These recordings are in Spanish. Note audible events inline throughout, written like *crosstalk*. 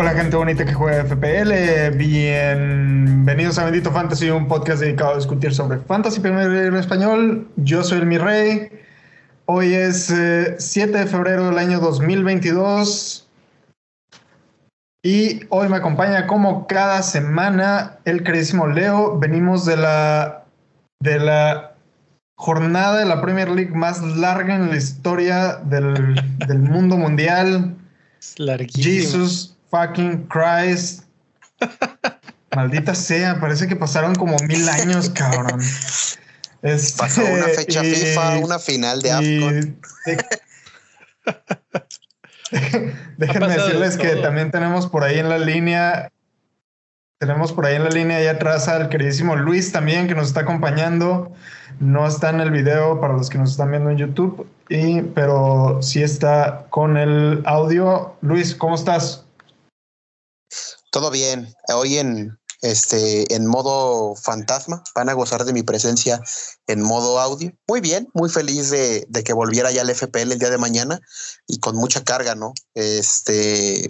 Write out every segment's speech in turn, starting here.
Hola gente bonita que juega FPL, bienvenidos a Bendito Fantasy, un podcast dedicado a discutir sobre Fantasy Premier en español. Yo soy el Mi Rey, hoy es 7 eh, de febrero del año 2022 y hoy me acompaña como cada semana el queridísimo Leo. Venimos de la, de la jornada de la Premier League más larga en la historia del, del mundo mundial. Larguísimo fucking Christ. *laughs* Maldita sea, parece que pasaron como mil años, cabrón. Este, Pasó una fecha FIFA, una final de AFCON. *laughs* Déjenme decirles que también tenemos por ahí en la línea, tenemos por ahí en la línea ahí atrás al queridísimo Luis también que nos está acompañando. No está en el video para los que nos están viendo en YouTube, y, pero sí está con el audio. Luis, ¿cómo estás? Todo bien. Hoy en este en modo fantasma van a gozar de mi presencia en modo audio. Muy bien, muy feliz de, que volviera ya el FPL el día de mañana y con mucha carga, ¿no? Este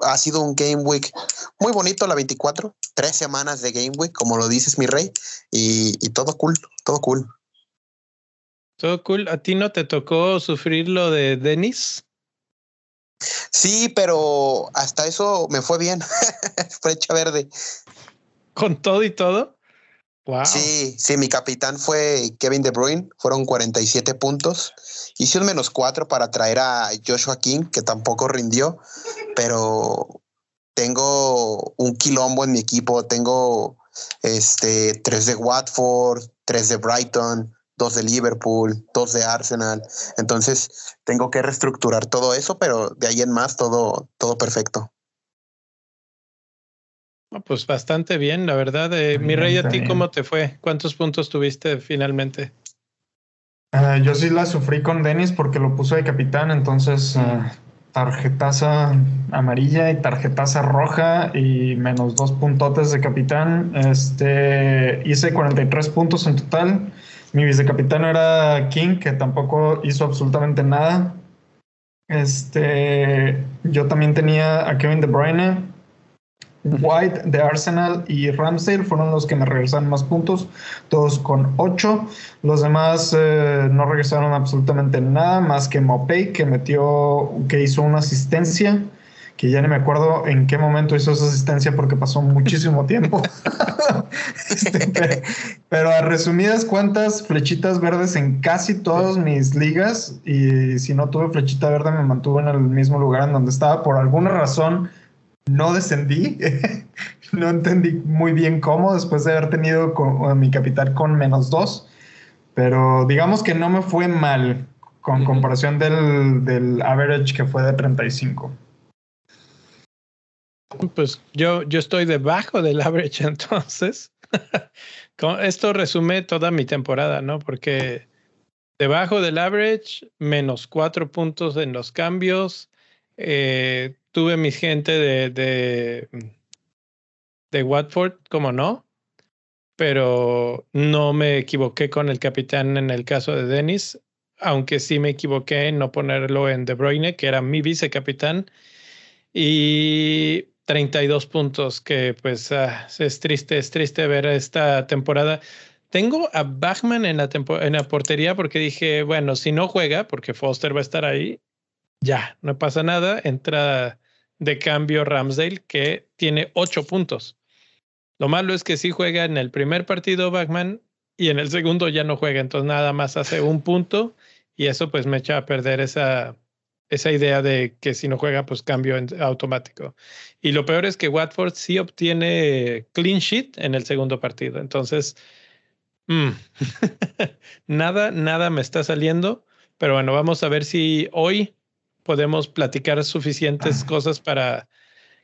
ha sido un Game Week muy bonito, la 24, tres semanas de Game Week, como lo dices, mi rey, y, y todo cool, todo cool. Todo cool. ¿A ti no te tocó sufrir lo de Denis? Sí, pero hasta eso me fue bien. *laughs* Flecha verde. ¿Con todo y todo? Wow. Sí, sí, mi capitán fue Kevin De Bruyne, fueron 47 puntos. Hice un menos cuatro para traer a Joshua King, que tampoco rindió, pero tengo un quilombo en mi equipo. Tengo este tres de Watford, tres de Brighton, dos de Liverpool, dos de Arsenal. Entonces tengo que reestructurar todo eso, pero de ahí en más todo, todo perfecto. pues bastante bien, la verdad. Eh, mi rey, ¿a ti cómo te fue? ¿Cuántos puntos tuviste finalmente? Ah, yo sí la sufrí con Denis porque lo puso de capitán, entonces uh, tarjetaza amarilla y tarjetaza roja y menos dos puntotes de capitán. Este, hice 43 puntos en total mi vicecapitán era King, que tampoco hizo absolutamente nada. Este, yo también tenía a Kevin De Bruyne, White de Arsenal y Ramsdale fueron los que me regresaron más puntos, todos con 8. Los demás eh, no regresaron absolutamente nada más que Mopey, que metió, que hizo una asistencia que ya ni me acuerdo en qué momento hizo esa asistencia porque pasó muchísimo tiempo. *laughs* Este, pero, a resumidas cuentas, flechitas verdes en casi todas mis ligas y si no tuve flechita verde me mantuve en el mismo lugar en donde estaba. Por alguna razón no descendí. *laughs* no entendí muy bien cómo después de haber tenido mi capital con menos dos. Pero digamos que no me fue mal con comparación del, del average que fue de 35. Pues yo, yo estoy debajo del average *laughs* entonces. Esto resume toda mi temporada, ¿no? Porque debajo del average, menos cuatro puntos en los cambios. Eh, tuve mi gente de, de, de Watford, como no, pero no me equivoqué con el capitán en el caso de Dennis, aunque sí me equivoqué en no ponerlo en De Bruyne, que era mi vicecapitán. Y 32 puntos, que pues ah, es triste, es triste ver esta temporada. Tengo a Bachman en la, en la portería porque dije, bueno, si no juega, porque Foster va a estar ahí, ya, no pasa nada. Entra de cambio Ramsdale, que tiene 8 puntos. Lo malo es que sí juega en el primer partido Bachman y en el segundo ya no juega, entonces nada más hace un punto y eso pues me echa a perder esa, esa idea de que si no juega, pues cambio en automático. Y lo peor es que Watford sí obtiene clean sheet en el segundo partido. Entonces, mm, *laughs* nada, nada me está saliendo. Pero bueno, vamos a ver si hoy podemos platicar suficientes ah. cosas para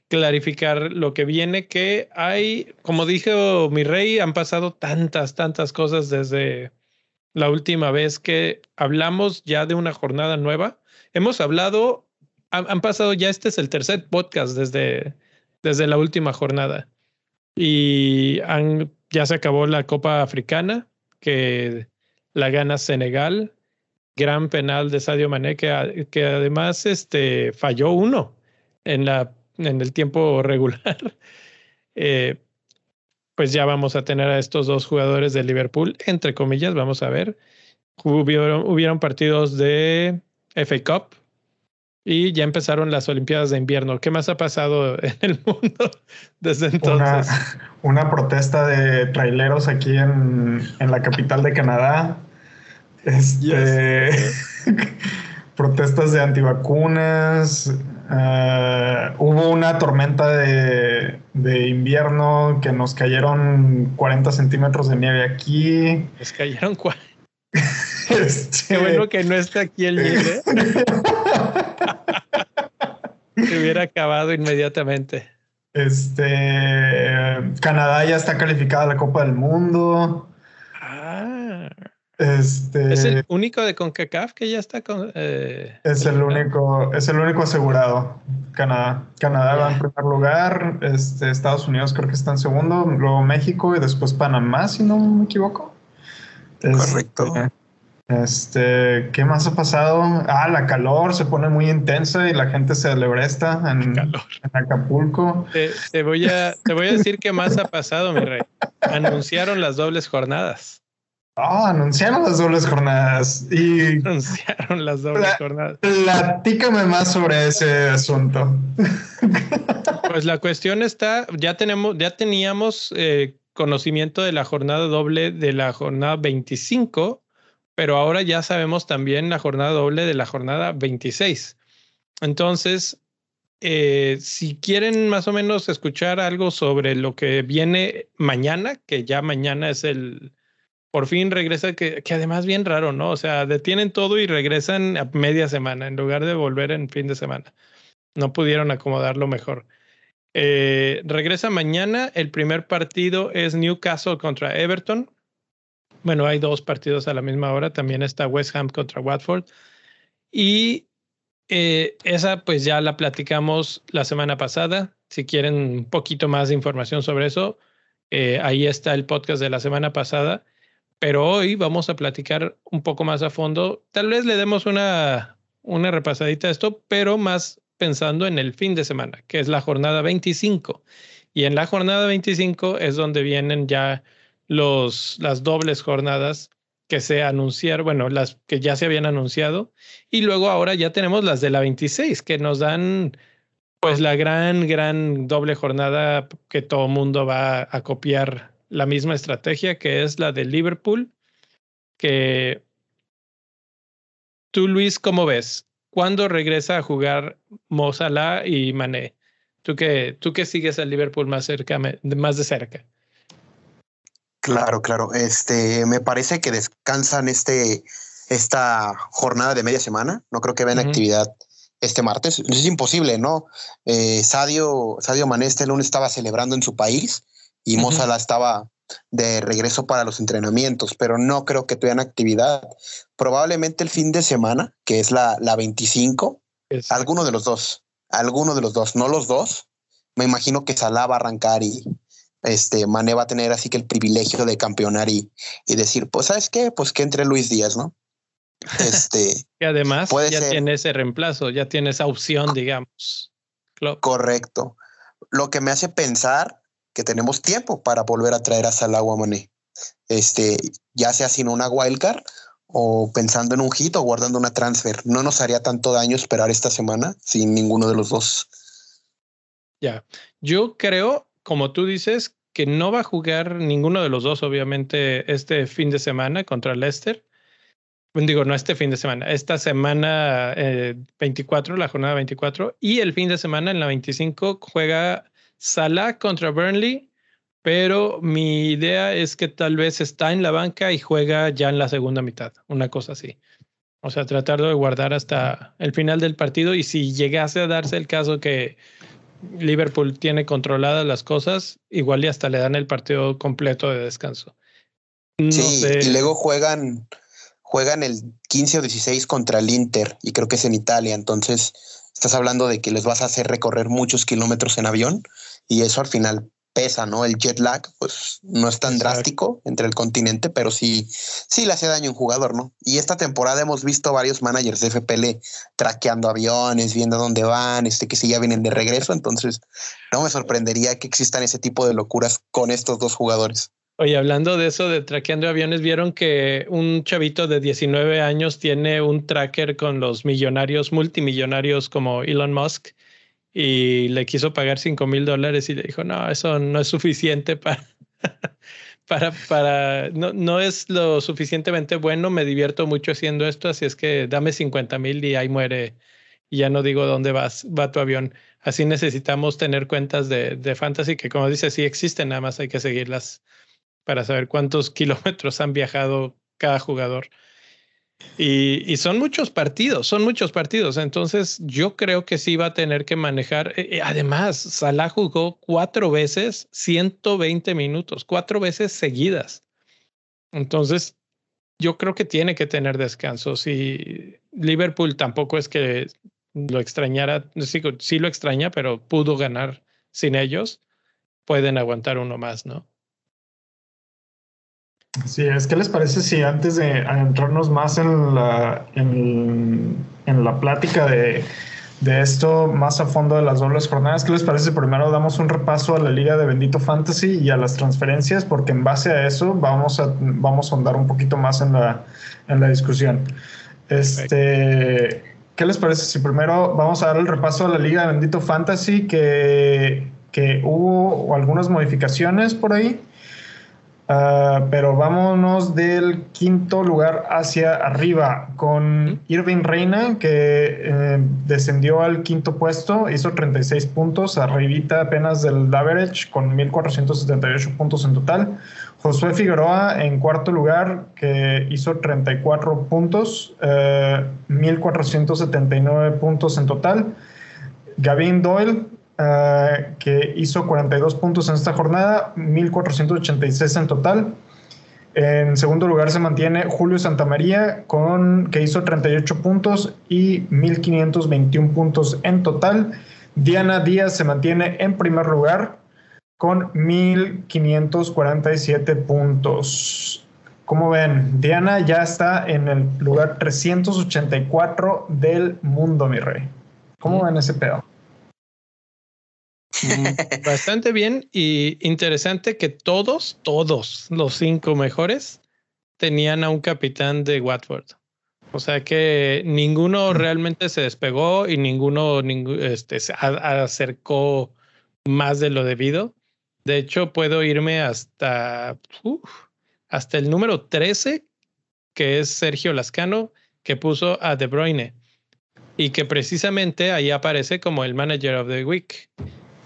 clarificar lo que viene, que hay, como dijo mi rey, han pasado tantas, tantas cosas desde la última vez que hablamos ya de una jornada nueva hemos hablado, han, pasado ya, este es el tercer podcast desde, desde la última jornada y han ya se acabó la Copa Africana, que la gana Senegal. Gran penal de Sadio Mané, que, que además este, falló uno en, la, en el tiempo *laughs* regular. Eh, pues ya vamos a tener a estos dos jugadores de Liverpool, entre comillas, vamos a ver. Hubieron, hubieron partidos de FA Cup, y ya empezaron las Olimpiadas de invierno. ¿Qué más ha pasado *laughs* en el mundo desde entonces? *laughs* Una, protesta de traileros aquí en, la capital de Canadá. Este, *laughs* protestas de antivacunas. Uh, hubo una tormenta de, invierno que nos cayeron 40 centímetros de nieve aquí. Nos cayeron 40. *laughs* Este, Qué bueno que no está aquí el nieve. *laughs* Se hubiera acabado inmediatamente. Este Canadá ya está calificada a la Copa del Mundo. Este es el único de CONCACAF que ya está con. Eh, es el único, es el único asegurado. Canadá. Canadá va en primer lugar. Este, Estados Unidos creo que está en segundo. Luego México y después Panamá, si no me equivoco. Correcto. Este, este, ¿qué más ha pasado? Ah, la calor se pone muy intensa y la gente se alebresta en, en Acapulco. Te, voy a, te voy a decir qué más ha pasado, mi rey. Anunciaron las dobles jornadas. Ah, anunciaron las dobles jornadas y anunciaron las dobles jornadas. Platícame más sobre ese asunto. Pues la cuestión está, ya tenemos, ya teníamos eh, conocimiento de la jornada doble de la jornada 25 pero ahora ya sabemos también la jornada doble de la jornada 26. Entonces, eh, si quieren más o menos escuchar algo sobre lo que viene mañana, que ya mañana es el, por fin regresa, que, que, además bien raro, ¿no? O sea, detienen todo y regresan a media semana en lugar de volver en fin de semana. No pudieron acomodarlo mejor. Eh, regresa mañana, el primer partido es Newcastle contra Everton. Bueno, hay dos partidos a la misma hora. También está West Ham contra Watford. Y eh, esa pues ya la platicamos la semana pasada. Si quieren un poquito más de información sobre eso, eh, ahí está el podcast de la semana pasada. Pero hoy vamos a platicar un poco más a fondo. Tal vez le demos una, una repasadita a esto, pero más pensando en el fin de semana, que es la jornada 25. Y en la jornada 25 es donde vienen ya los, las dobles jornadas que se anunciaron, bueno, las que ya se habían anunciado, y luego ahora ya tenemos las de la 26, que nos dan pues la gran, gran doble jornada que todo mundo va a copiar la misma estrategia, que es la de Liverpool, que tú, Luis, ¿cómo ves? ¿Cuándo regresa a jugar Mo y Mané? Tú que, tú que sigues al Liverpool más, cerca, más de cerca. Claro, claro. Este, me parece que descansan este, esta jornada de media semana. No creo que vean actividad este martes. Es imposible, ¿no? Eh, Sadio, Sadio Mané este lunes estaba celebrando en su país y uh estaba de regreso para los entrenamientos, pero no creo que tuvieran actividad. Probablemente el fin de semana, que es la, la 25, alguno de los dos, alguno de los dos, no los dos. Me imagino que Salah va a arrancar y, este Mané va a tener así que el privilegio de campeonar y, y decir, pues, ¿sabes qué? Pues que entre Luis Díaz, ¿no? Este. *laughs* y además ya tiene ese reemplazo, ya tiene esa opción, digamos. Correcto. Lo que me hace pensar que tenemos tiempo para volver a traer a Salah Mané. Este, ya sea sin una wildcard o pensando en un hit o guardando una transfer. No nos haría tanto daño esperar esta semana sin ninguno de los dos. Ya, yo creo como tú dices, que no va a jugar ninguno de los dos, obviamente, este fin de semana contra Leicester. Digo, no este fin de semana, esta semana 24, eh, la jornada 24, y el fin de semana en la 25 juega Salah contra Burnley, pero mi idea es que tal vez está en la banca y juega ya en la segunda mitad, una cosa así. O sea, tratar de guardar hasta el final del partido y si llegase a darse el caso que Liverpool tiene controladas las cosas, igual y hasta le dan el partido completo de descanso. sí, y luego juegan, juegan el 15 o 16 contra el Inter, y creo que es en Italia, entonces estás hablando de que les vas a hacer recorrer muchos kilómetros en avión, y eso al final pesa, ¿no? El jet lag, pues no es tan drástico entre el continente, pero sí, sí le hace daño a un jugador, ¿no? Y esta temporada hemos visto varios managers de FPL traqueando aviones, viendo dónde van, este que si ya vienen de regreso, entonces no me sorprendería que existan ese tipo de locuras con estos dos jugadores. Oye, hablando de eso de traqueando aviones, vieron que un chavito de 19 años tiene un tracker con los millonarios, multimillonarios como Elon Musk y le quiso pagar 5 mil dólares y le dijo, no, eso no es suficiente para, *laughs* para, para, no, no es lo suficientemente bueno, me divierto mucho haciendo esto, así es que dame 50 mil y ahí muere. Y ya no digo dónde vas, va tu avión. Así necesitamos tener cuentas de, de fantasy que como dice, sí existen, nada más hay que seguirlas para saber cuántos *laughs* kilómetros han viajado cada jugador. Y, son muchos partidos, son muchos partidos. Entonces, yo creo que sí va a tener que manejar. Eh, eh, además, Salah jugó cuatro veces 120 minutos, cuatro veces seguidas. Entonces, yo creo que tiene que tener descansos. Y Liverpool tampoco es que lo extrañara, sí, sí lo extraña, pero pudo ganar sin ellos. Pueden aguantar uno más, ¿no? Sí, es que les parece si antes de adentrarnos más en la, en, la plática de, esto más a fondo de las dobles jornadas, ¿qué les parece primero damos un repaso a la liga de Bendito Fantasy y a las transferencias? Porque en base a eso vamos a, vamos a andar un poquito más en la, en la discusión. Este, ¿Qué les parece si primero vamos a dar el repaso a la liga de Bendito Fantasy que, que hubo algunas modificaciones por ahí? Ah, pero vámonos del quinto lugar hacia arriba con Irving Reina, que eh, descendió al quinto puesto, hizo 36 puntos, arribita apenas del average con 1.478 puntos en total. Josué Figueroa en cuarto lugar, que hizo 34 puntos, 1.479 eh, puntos en total. Gavin Doyle eh, que hizo 42 puntos en esta jornada, 1486 en total. En segundo lugar se mantiene Julio Santamaría, con, que hizo 38 puntos y 1521 puntos en total. Diana Díaz se mantiene en primer lugar con 1547 puntos. Como ven, Diana ya está en el lugar 384 del mundo, mi rey. ¿Cómo ven ese pedo? Bastante bien y interesante que todos, todos los cinco mejores tenían a un capitán de Watford. O sea que ninguno realmente se despegó y ninguno este, se acercó más de lo debido. De hecho, puedo irme hasta, hasta el número 13, que es Sergio Lascano, que puso a De Bruyne y que precisamente ahí aparece como el manager of the week.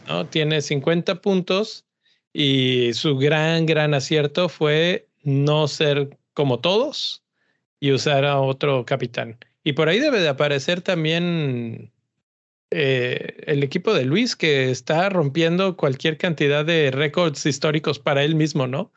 ¿No? Tiene 50 puntos y su gran, gran acierto fue no ser como todos y usar a otro capitán. Y por ahí debe de aparecer también eh, el equipo de Luis, que está rompiendo cualquier cantidad de récords históricos para él mismo, ¿no?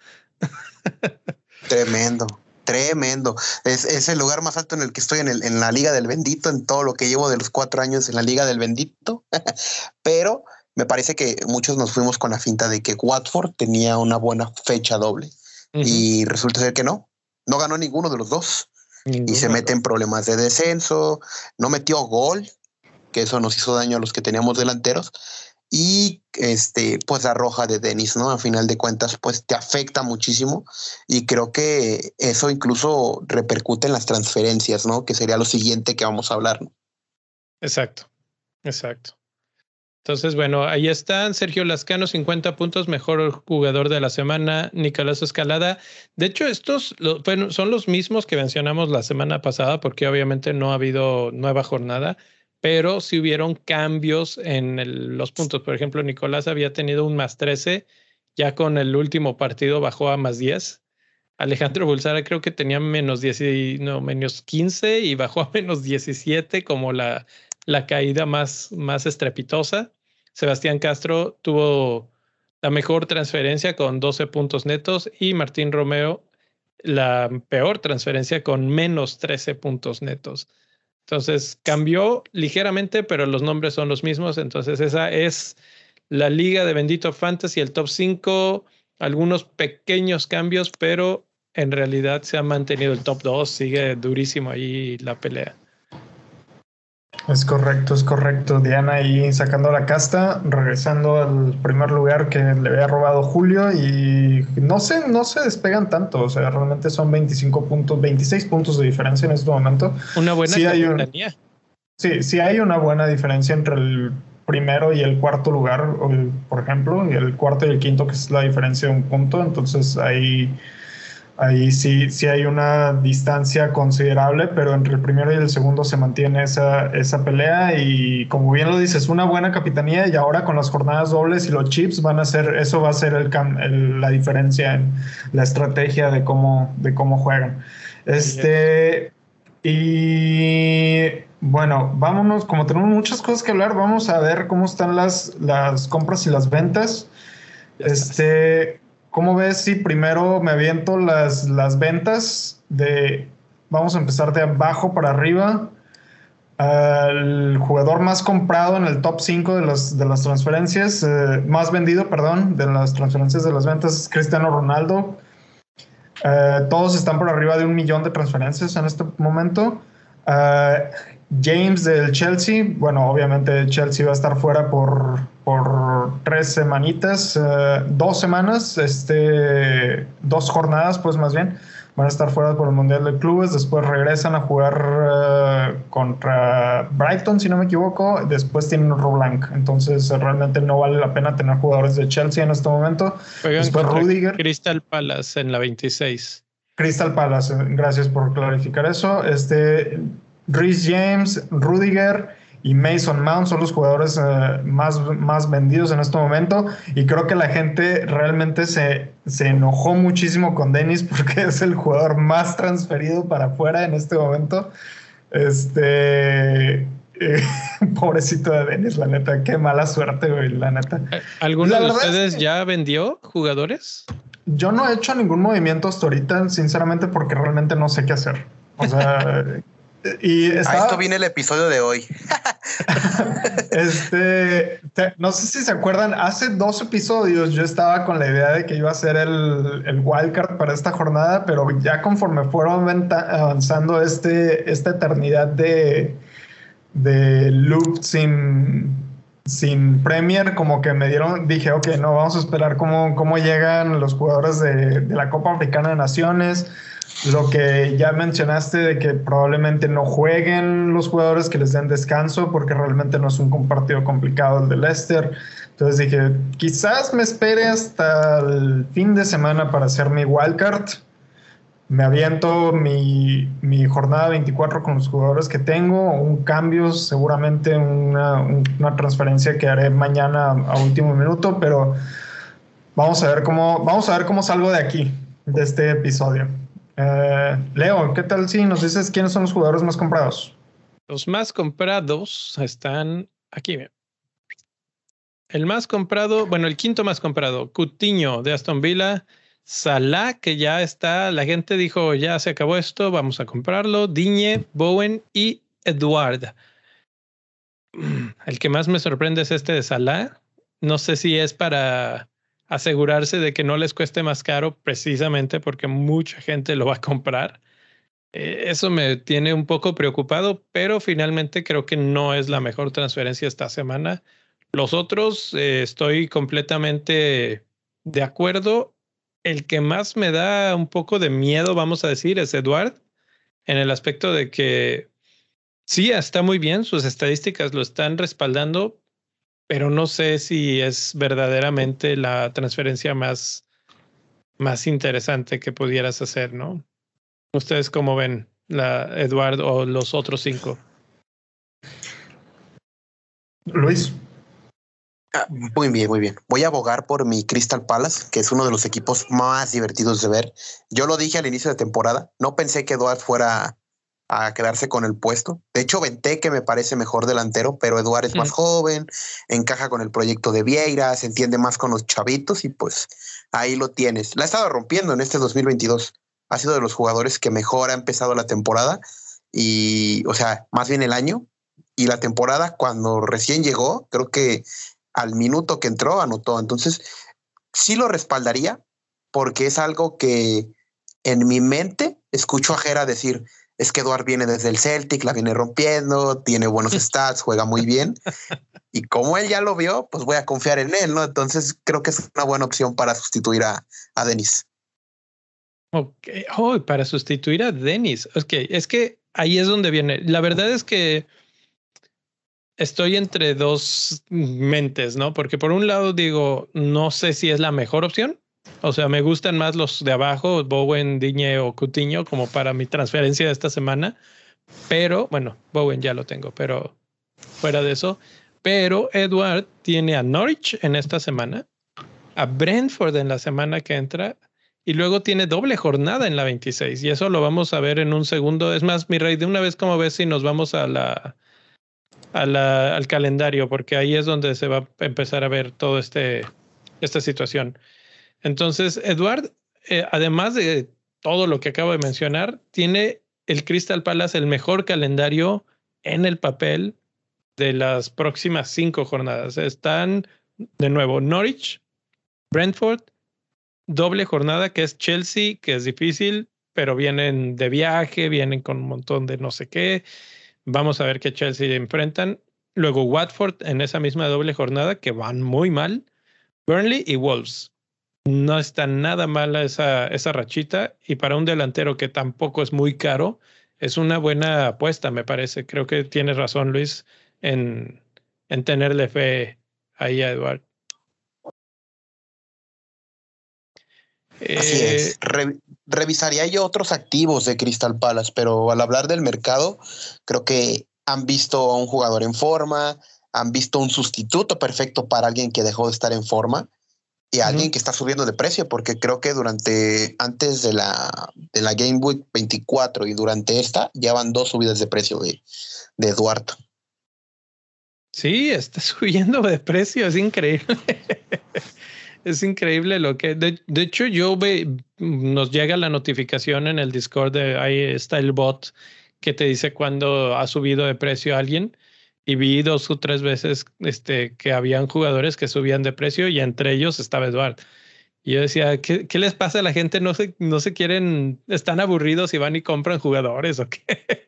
Tremendo, tremendo. Es, es, el lugar más alto en el que estoy en, el, en la Liga del Bendito, en todo lo que llevo de los cuatro años en la Liga del Bendito. *laughs* Pero me parece que muchos nos fuimos con la finta de que Watford tenía una buena fecha doble y resulta ser que no, no ganó ninguno de los dos y se mete en problemas de descenso, no metió gol, que eso nos hizo daño a los que teníamos delanteros y este pues la roja de Denis, ¿no? A final de cuentas pues te afecta muchísimo y creo que eso incluso repercute en las transferencias, ¿no? Que sería lo siguiente que vamos a hablar. Exacto. Exacto. Entonces, bueno, ahí están. Sergio Lascano, 50 puntos, mejor jugador de la semana. Nicolás Escalada. De hecho, estos son los mismos que mencionamos la semana pasada, porque obviamente no ha habido nueva jornada, pero sí hubieron cambios en los puntos. Por ejemplo, Nicolás había tenido un más 13, ya con el último partido bajó a más 10. Alejandro Bulsara creo que tenía menos, 10, no, menos 15 y bajó a menos 17 como la, la caída más, más estrepitosa. Sebastián Castro tuvo la mejor transferencia con 12 puntos netos y Martín Romeo la peor transferencia con menos 13 puntos netos. Entonces cambió ligeramente, pero los nombres son los mismos. Entonces esa es la liga de Bendito Fantasy, el top 5, algunos pequeños cambios, pero en realidad se ha mantenido el top 2, sigue durísimo ahí la pelea. Es correcto, es correcto. Diana ahí sacando la casta, regresando al primer lugar que le había robado Julio y no se, no se despegan tanto. O sea, realmente son 25 puntos, 26 puntos de diferencia en este momento. Una buena sí hay Sí, sí hay una buena diferencia entre el primero y el cuarto lugar, por ejemplo, y el cuarto y el quinto, que es la diferencia de un punto. Entonces ahí Ahí sí, sí hay una distancia considerable, pero entre el primero y el segundo se mantiene esa, esa pelea y como bien lo dices, una buena capitanía y ahora con las jornadas dobles y los chips van a ser, eso va a ser el, la diferencia en la estrategia de cómo, de cómo juegan. Este, y bueno, vámonos, como tenemos muchas cosas que hablar, vamos a ver cómo están las, las compras y las ventas. Este, ¿Cómo ves si primero me aviento las, las ventas de, vamos a empezar de abajo para arriba? El jugador más comprado en el top 5 de las, de las transferencias, eh, más vendido, perdón, de las transferencias de las ventas Cristiano Ronaldo. Eh, todos están por arriba de un millón de transferencias en este momento. Eh, James del Chelsea, bueno, obviamente Chelsea va a estar fuera por, por tres semanitas, eh, dos semanas, este, dos jornadas, pues más bien, van a estar fuera por el Mundial de Clubes, después regresan a jugar eh, contra Brighton, si no me equivoco, después tienen Roblanc, entonces realmente no vale la pena tener jugadores de Chelsea en este momento. después Rudiger. Crystal Palace en la 26. Crystal Palace, gracias por clarificar eso. Este, Rhys James, Rudiger y Mason Mount son los jugadores eh, más, más vendidos en este momento. Y creo que la gente realmente se, se enojó muchísimo con Dennis *laughs* porque es el jugador más transferido para afuera en este momento. Este. *laughs* pobrecito de Dennis, la neta, qué mala suerte, güey, la neta. ¿Alguno de ustedes ya vendió jugadores? Yo no he hecho ningún movimiento hasta ahorita, sinceramente, porque realmente no sé qué hacer. O sea, *laughs* Y A esto viene el episodio de hoy. *laughs* este, no sé si se acuerdan, hace dos episodios yo estaba con la idea de que iba a ser el, el wildcard para esta jornada, pero ya conforme fueron avanzando este, esta eternidad de, de loop sin, sin Premier, como que me dieron, dije, ok, no, vamos a esperar cómo, cómo llegan los jugadores de, de la Copa Africana de Naciones lo que ya mencionaste de que probablemente no jueguen los jugadores, que les den descanso, porque realmente no es un partido complicado el de Leicester. Entonces dije, quizás me espere hasta el fin de semana para hacer mi wildcard. Me aviento mi, mi jornada 24 con los jugadores que tengo, un cambio, seguramente una, una transferencia que haré mañana a último minuto, pero vamos a ver cómo, vamos a ver cómo salgo de aquí, de este episodio. Eh, Leo, ¿qué tal si nos dices quiénes son los jugadores más comprados? Los más comprados están aquí. El más comprado, bueno, el quinto más comprado, Cutiño de Aston Villa, Salah, que ya está, la gente dijo, ya se acabó esto, vamos a comprarlo, Diñe, Bowen y Eduard. *clears throat* El que más me sorprende es este de Salah. No sé si es para asegurarse de que no les cueste más caro precisamente porque mucha gente lo va a comprar. Eh, eso me tiene un poco preocupado, pero finalmente creo que no es la mejor transferencia esta semana. Los otros eh, estoy completamente de acuerdo. El que más me da un poco de miedo, vamos a decir, es Eduard, en el aspecto de que sí, está muy bien, sus estadísticas lo están respaldando, pero no sé si es verdaderamente la transferencia más, más interesante que pudieras hacer, ¿no? ¿Ustedes cómo ven la Eduardo o los otros cinco? Luis. Ah, muy bien, muy bien. Voy a abogar por mi Crystal Palace, que es uno de los equipos más divertidos de ver. Yo lo dije al inicio de temporada, no pensé que Eduard fuera a quedarse con el puesto. De hecho, que me parece mejor delantero, pero Eduardo es más joven, encaja con el proyecto de Vieira, se entiende más con los chavitos y pues ahí lo tienes. La ha estado rompiendo en este 2022. Ha sido de los jugadores que mejor ha empezado la temporada y, o sea, más bien el año y la temporada cuando recién llegó, creo que al minuto que entró anotó. Entonces, sí lo respaldaría porque es algo que en mi mente escucho a Jera decir, es que Eduard viene desde el Celtic, la viene rompiendo, tiene buenos *laughs* stats, juega muy bien. Y como él ya lo vio, pues voy a confiar en él, ¿no? Entonces creo que es una buena opción para sustituir a, a Denis. Ok, oh, para sustituir a Denis. Ok, es que ahí es donde viene. La verdad es que estoy entre dos mentes, ¿no? Porque por un lado digo, no sé si es la mejor opción. O sea, me gustan más los de abajo, Bowen, Diñe o Cutiño, como para mi transferencia de esta semana. Pero, bueno, Bowen ya lo tengo, pero fuera de eso. Pero Edward tiene a Norwich en esta semana, a Brentford en la semana que entra, y luego tiene doble jornada en la 26 y eso lo vamos a ver en un segundo. Es más, mi rey, de una vez como ves si nos vamos a la, a la al calendario porque ahí es donde se va a empezar a ver todo este esta situación. Entonces, Eduard, eh, además de todo lo que acabo de mencionar, tiene el Crystal Palace el mejor calendario en el papel de las próximas cinco jornadas. Están de nuevo Norwich, Brentford, doble jornada que es Chelsea, que es difícil, pero vienen de viaje, vienen con un montón de no sé qué. Vamos a ver qué Chelsea enfrentan. Luego Watford en esa misma doble jornada que van muy mal. Burnley y Wolves. No está nada mala esa, esa rachita y para un delantero que tampoco es muy caro, es una buena apuesta, me parece. Creo que tienes razón, Luis, en, en tenerle fe ahí a Eduardo. Así es. Eh, revisaría yo otros activos de Crystal Palace, pero al hablar del mercado, creo que han visto a un jugador en forma, han visto un sustituto perfecto para alguien que dejó de estar en forma y alguien que está subiendo de precio, porque creo que durante, antes de la, de la Game Week 24 y durante esta, ya van dos subidas de precio de, de Eduardo. Sí, está *laughs* subiendo de precio, es increíble. *laughs* es increíble lo que. De, hecho, yo ve, nos llega la notificación en el Discord de ahí está el bot que te dice cuando ha subido de precio alguien. Y vi dos o tres veces este, que habían jugadores que subían de precio y entre ellos estaba Eduard. Y yo decía, ¿qué, ¿qué, les pasa a la gente? No se, no se quieren, están aburridos y van y compran jugadores o qué. *laughs*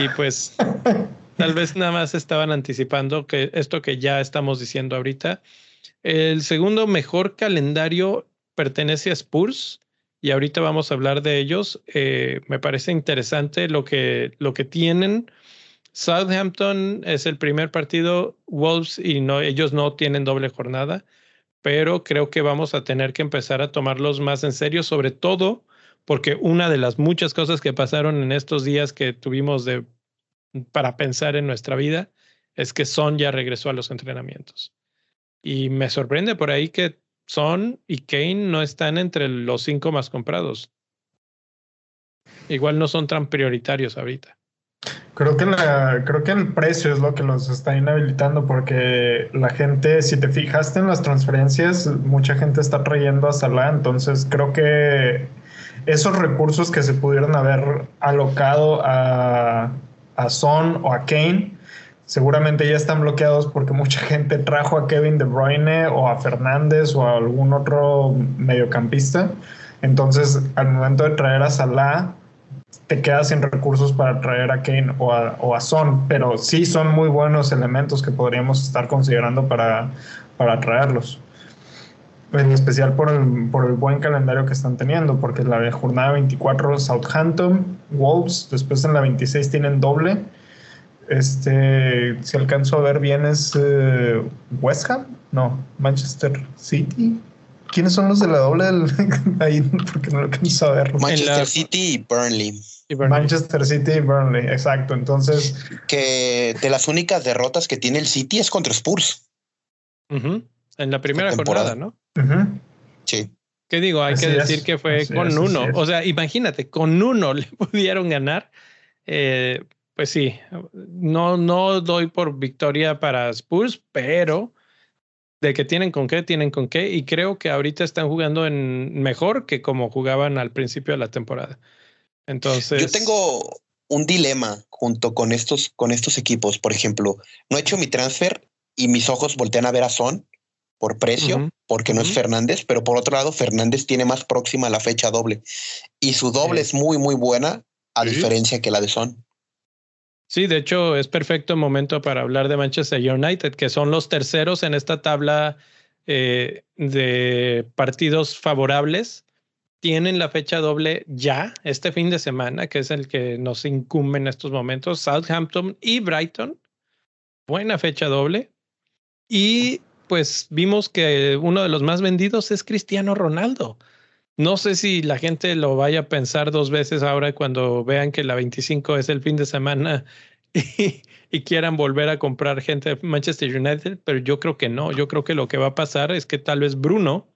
y pues tal vez nada más estaban anticipando que esto que ya estamos diciendo ahorita, el segundo mejor calendario pertenece a Spurs y ahorita vamos a hablar de ellos. Eh, me parece interesante lo que, lo que tienen. Southampton es el primer partido, Wolves y no, ellos no tienen doble jornada, pero creo que vamos a tener que empezar a tomarlos más en serio, sobre todo porque una de las muchas cosas que pasaron en estos días que tuvimos de, para pensar en nuestra vida es que Son ya regresó a los entrenamientos. Y me sorprende por ahí que Son y Kane no están entre los cinco más comprados. Igual no son tan prioritarios ahorita. Creo que, la, creo que el precio es lo que los está inhabilitando porque la gente, si te fijaste en las transferencias, mucha gente está trayendo a Salah, entonces creo que esos recursos que se pudieron haber alocado a, a Son o a Kane seguramente ya están bloqueados porque mucha gente trajo a Kevin De Bruyne o a Fernández o a algún otro mediocampista. Entonces, al momento de traer a Salah, te quedas sin recursos para traer a Kane o a, o a Son, pero sí son muy buenos elementos que podríamos estar considerando para, para traerlos. En especial por el, por el buen calendario que están teniendo, porque la jornada 24 Southampton, Wolves, después en la 26 tienen doble este, si alcanzo a ver bien, es eh, West Ham, no, Manchester City. ¿Quiénes son los de la doble del, *laughs* ahí? Porque no lo alcanzo a ver. Manchester City y Burnley. Manchester City y Burnley, exacto. Entonces. Que de las únicas derrotas que tiene el City es contra Spurs. En la primera jornada, ¿no? Sí. ¿Qué digo? Hay que decir que fue con uno. O sea, imagínate, con uno *laughs* le pudieron ganar. Eh, pues sí, no, no doy por victoria para Spurs, pero de que tienen con qué, tienen con qué. Y creo que ahorita están jugando en mejor que como jugaban al principio de la temporada. Entonces. Yo tengo un dilema junto con estos, con estos equipos. Por ejemplo, no he hecho mi transfer y mis ojos voltean a ver a Son por precio, porque no es Fernández, pero por otro lado, Fernández tiene más próxima la fecha doble y su doble es muy, muy buena, a diferencia que la de Son. Sí, de hecho es perfecto momento para hablar de Manchester United, que son los terceros en esta tabla eh, de partidos favorables. Tienen la fecha doble ya este fin de semana, que es el que nos incumbe en estos momentos, Southampton y Brighton. Buena fecha doble. Y pues vimos que uno de los más vendidos es Cristiano Ronaldo. No sé si la gente lo vaya a pensar dos veces ahora cuando vean que la 25 es el fin de semana *laughs* y, quieran volver a comprar gente de Manchester United, pero yo creo que no. Yo creo que lo que va a pasar es que tal vez Bruno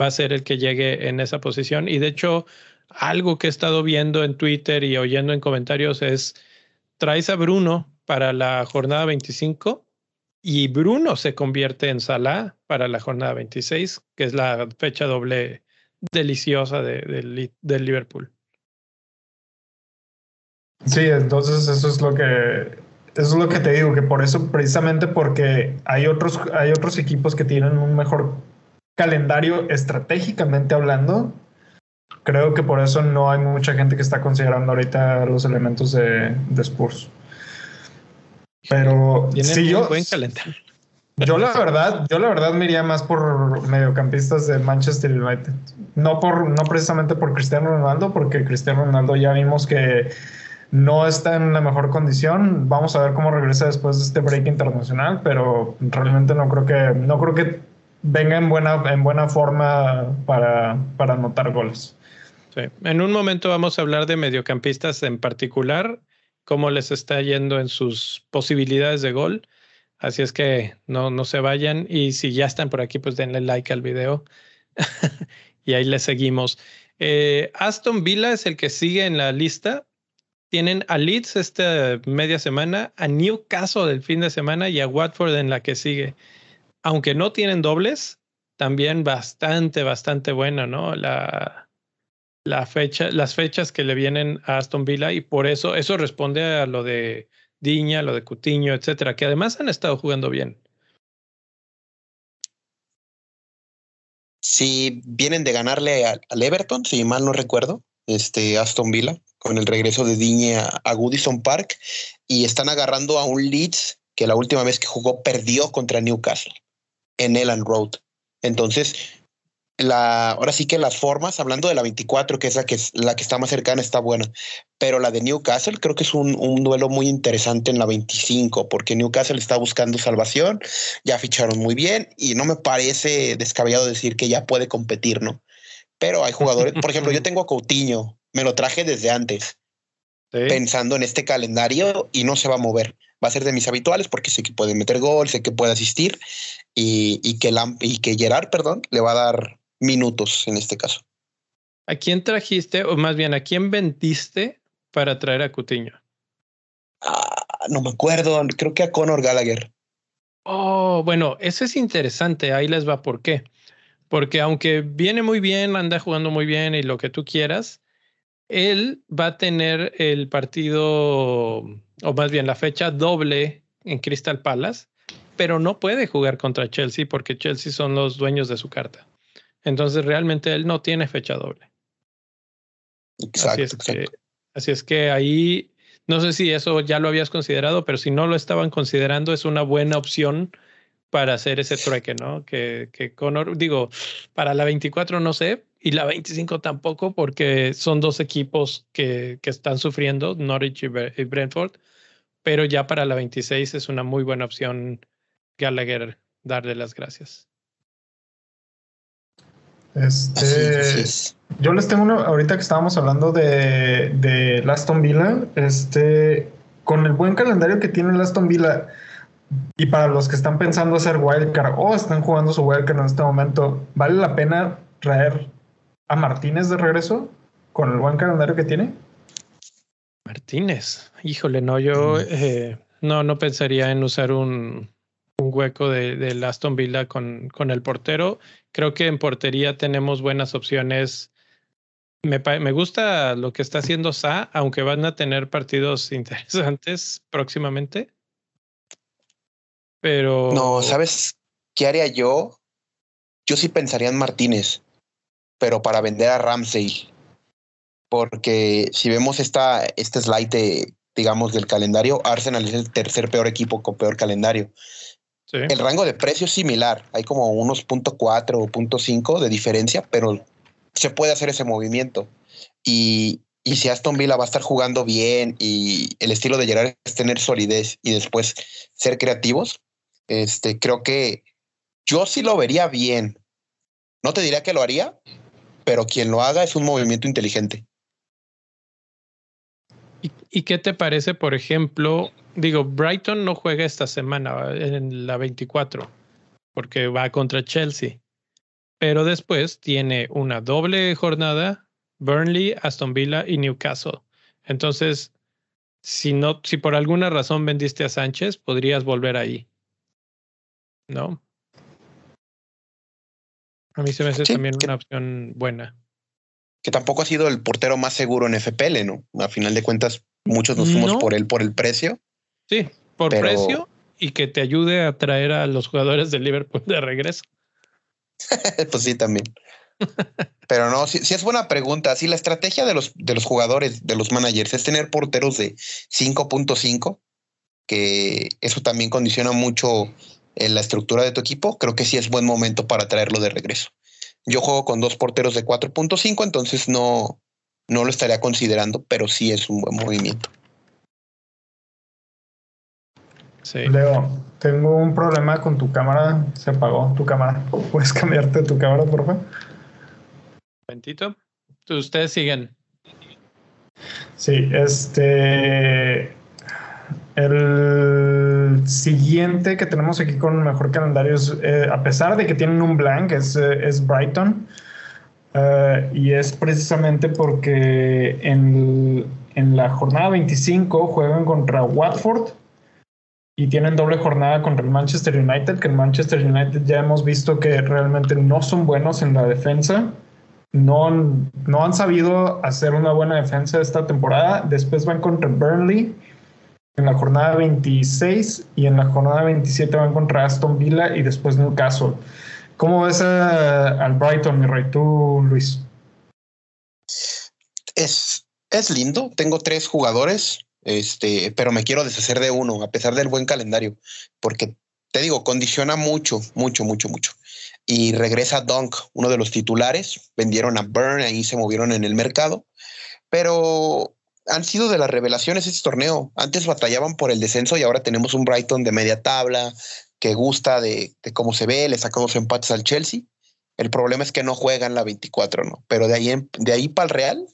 va a ser el que llegue en esa posición. Y de hecho, algo que he estado viendo en Twitter y oyendo en comentarios es, traes a Bruno para la jornada 25 y Bruno se convierte en Salah para la jornada 26, que es la fecha doble deliciosa de, del Liverpool. Sí, entonces eso es lo que eso es lo que te digo, que por eso, precisamente porque hay otros, hay otros equipos que tienen un mejor calendario estratégicamente hablando, creo que por eso no hay mucha gente que está considerando ahorita los elementos de, de Spurs. Pero si yo, buen calendario. Yo la verdad, yo la verdad me más por mediocampistas de Manchester United. No por, no precisamente por Cristiano Ronaldo, porque Cristiano Ronaldo ya vimos que no está en la mejor condición. Vamos a ver cómo regresa después de este break internacional, pero realmente no creo que, no creo que venga en buena, en buena forma para, para anotar goles. En un momento vamos a hablar de mediocampistas en particular cómo les está yendo en sus posibilidades de gol. Así es que no, no se vayan y si ya están por aquí, pues denle like al video *laughs* y ahí les seguimos. Eh, Aston Villa es el que sigue en la lista. Tienen a Leeds esta media semana, a Newcastle el fin de semana y a Watford en la que sigue. Aunque no tienen dobles, también bastante, bastante buena, ¿no? La, la fecha, las fechas que le vienen a Aston Villa y por eso eso responde a lo de Diña, lo de Cutiño, etcétera, que además han estado jugando bien. Si vienen de ganarle al Everton, si mal no recuerdo, este Aston Villa, con el regreso de Diña a Goodison Park, y están agarrando a un Leeds que la última vez que jugó perdió contra Newcastle en Elland Road. Entonces, la, ahora sí que las formas, hablando de la 24, que es la que, la que está más cercana, está buena. Pero la de Newcastle creo que es un, un, duelo muy interesante en la 25, porque Newcastle está buscando salvación, ya ficharon muy bien y no me parece descabellado decir que ya puede competir, ¿no? Pero hay jugadores, por ejemplo, yo *laughs* tengo a Coutinho, me lo traje desde antes, pensando en este calendario y no se va a mover. Va a ser de mis habituales porque sé que puede meter gol, sé que puede asistir y, y que, y que Gerard, perdón, le va a dar minutos en este caso. ¿A quién trajiste, o más bien, a quién vendiste para traer a Cutiño? Ah, no me acuerdo, creo que a Conor Gallagher. Oh, bueno, eso es interesante, ahí les va por qué. Porque aunque viene muy bien, anda jugando muy bien y lo que tú quieras, él va a tener el partido, o más bien la fecha doble en Crystal Palace, pero no puede jugar contra Chelsea porque Chelsea son los dueños de su carta. Entonces realmente él no tiene fecha doble. Exacto así, es Que, así es que ahí, no sé si eso ya lo habías considerado, pero si no lo estaban considerando, es una buena opción para hacer ese trueque, ¿no? Que, que Conor, digo, para la 24 no sé, y la 25 tampoco, porque son dos equipos que, que están sufriendo, Norwich y Brentford, pero ya para la 26 es una muy buena opción Gallagher darle las gracias. Este, yo les tengo uno, ahorita que estábamos hablando de, de Aston Villa, este, con el buen calendario que tiene el Aston Villa, y para los que están pensando hacer wildcard o están jugando su wildcard en este momento, ¿vale la pena traer a Martínez de regreso con el buen calendario que tiene? Martínez, híjole, no, yo eh, no, no pensaría en usar un, un hueco de, de Aston Villa con, con el portero. Creo que en portería tenemos buenas opciones. Me, gusta lo que está haciendo Sa, aunque van a tener partidos *laughs* interesantes próximamente. Pero. No, ¿sabes qué haría yo? Yo sí pensaría en Martínez, pero para vender a Ramsey. Porque si vemos esta, este slide, digamos, del calendario, Arsenal es el tercer peor equipo con peor calendario. El rango de precio es similar, hay como unos .4 o .5 de diferencia, pero se puede hacer ese movimiento. Y, y si Aston Villa va a estar jugando bien y el estilo de Gerard es tener solidez y después ser creativos, este, creo que yo sí lo vería bien. No te diría que lo haría, pero quien lo haga es un movimiento inteligente. ¿Y, qué te parece, por ejemplo? Digo, Brighton no juega esta semana en la 24 porque va contra Chelsea, pero después tiene una doble jornada, Burnley, Aston Villa y Newcastle. Entonces, si no, si por alguna razón vendiste a Sánchez, podrías volver ahí. ¿No? A mí se me hace también una opción buena. Que tampoco ha sido el portero más seguro en FPL, ¿no? A final de cuentas, muchos nos fuimos por él por el precio. Sí, por precio y que te ayude a traer a los jugadores del Liverpool de regreso. *laughs* pues sí, también. Pero no, si es buena pregunta. Si la estrategia de los, de los jugadores, de los managers, es tener porteros de 5.5, que eso también condiciona mucho en la estructura de tu equipo, creo que sí es buen momento para traerlo de regreso. Yo juego con dos porteros de 4.5, entonces no, no lo estaría considerando, pero sí es un buen movimiento. Leo, tengo un problema con tu cámara. Se apagó tu cámara. *laughs* ¿Puedes cambiarte tu cámara, por favor? Momentito. Ustedes siguen. Sí, este. El siguiente que tenemos aquí con mejor calendario es, eh, a pesar de que tienen un blank, es, eh, es Brighton. Eh, y es precisamente porque en, en, la jornada 25 juegan contra Watford y tienen doble jornada contra el Manchester United, que el Manchester United ya hemos visto que realmente no son buenos en la defensa. No, no han sabido hacer una buena defensa esta temporada. Después van contra Burnley en la jornada 26 y en la jornada 27 van contra Aston Villa y después Newcastle. ¿Cómo ves al Brighton, mi rey? Tú, Luis. Es, es lindo. Tengo tres jugadores, este, pero me quiero deshacer de uno, a pesar del buen calendario, porque te digo, condiciona mucho, mucho, mucho, mucho. Y regresa Dunk, uno de los titulares. Vendieron a Burn, ahí se movieron en el mercado. Pero han sido de las revelaciones este torneo. Antes batallaban por el descenso y ahora tenemos un Brighton de media tabla que gusta de, cómo se ve, le sacó dos empates al Chelsea. El problema es que no juegan la 24, ¿no? Pero de ahí, de ahí para el Real,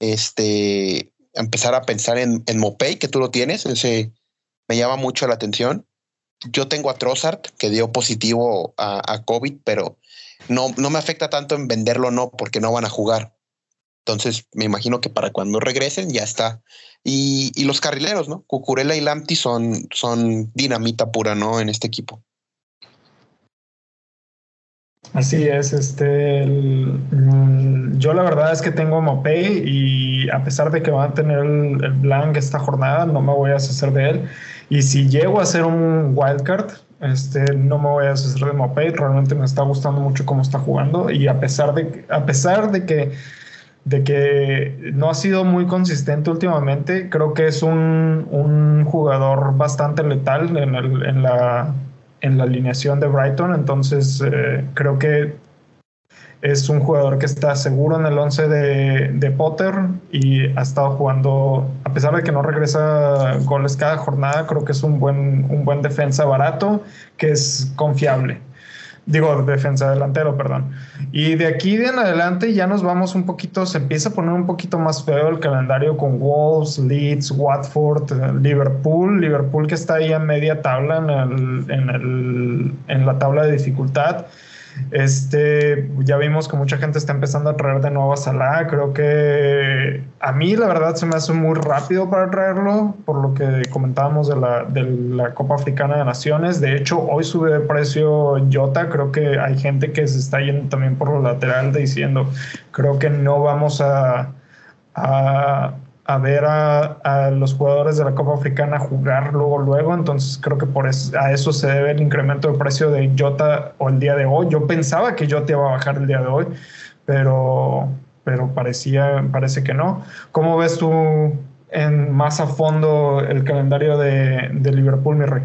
este, empezar a pensar en, en Mopey, que tú lo tienes, ese me llama mucho la atención. Yo tengo a Trossard, que dio positivo a, a COVID, pero no, no me afecta tanto en venderlo, no, porque no van a jugar. Entonces, me imagino que para cuando regresen ya está. Y, y los carrileros, ¿no? Cucurella y Lamptey son, son dinamita pura, ¿no? En este equipo. Así es, este, yo la verdad es que tengo Mopey y a pesar de que van a tener el, el, blank esta jornada, no me voy a deshacer de él. Y si llego a hacer un wildcard, este, no me voy a deshacer de Mopey, realmente me está gustando mucho cómo está jugando y a pesar de, a pesar de que de que no ha sido muy consistente últimamente. Creo que es un, jugador bastante letal en, en, la, en la alineación de Brighton. Entonces, eh, creo que es un jugador que está seguro en el 11 de, de, Potter y ha estado jugando, a pesar de que no regresa goles cada jornada, creo que es un buen, un buen defensa barato que es confiable. Digo, defensa delantero, perdón. Y de aquí en adelante ya nos vamos un poquito, se empieza a poner un poquito más feo el calendario con Wolves, Leeds, Watford, Liverpool. Liverpool que está ahí a media tabla en, el, en, el, en la tabla de dificultad. Este, ya vimos que mucha gente está empezando a traer de nuevo a Salah. Creo que a mí la verdad se me hace muy rápido para traerlo, por lo que comentábamos de la, Copa Africana de Naciones. De hecho, hoy sube de precio Jota. Creo que hay gente que se está yendo también por lo lateral diciendo, creo que no vamos a a ver a, los jugadores de la Copa Africana jugar luego, luego. Entonces creo que por a eso se debe el incremento de precio de Jota o el día de hoy. Yo pensaba que Jota iba a bajar el día de hoy, pero, pero parecía, parece que no. ¿Cómo ves tú en más a fondo el calendario de, de Liverpool, mi rey?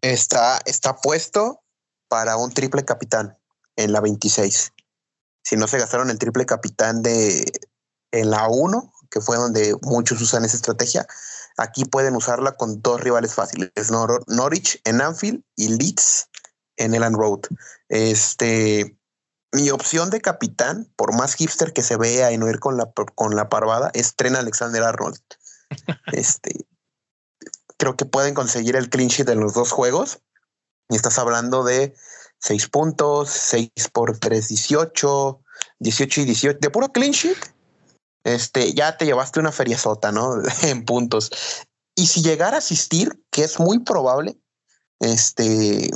Está, está puesto para un triple capitán en la 26. Si no se gastaron el triple capitán de en la 1, que fue donde muchos usan esa estrategia, aquí pueden usarla con dos rivales fáciles, Norwich en Anfield y Leeds en Elland Road. Este, mi opción de capitán, por más hipster que se vea y no ir con la, con la parvada, es Tren Alexander Arnold. *laughs* este, creo que pueden conseguir el clean sheet en los dos juegos. Y estás hablando de 6 puntos, 6 por 3, 18, 18 y 18. De puro clean sheet, este, ya te llevaste una feria sota, ¿no? *laughs* en puntos. Y si llegara a asistir, que es muy probable, este,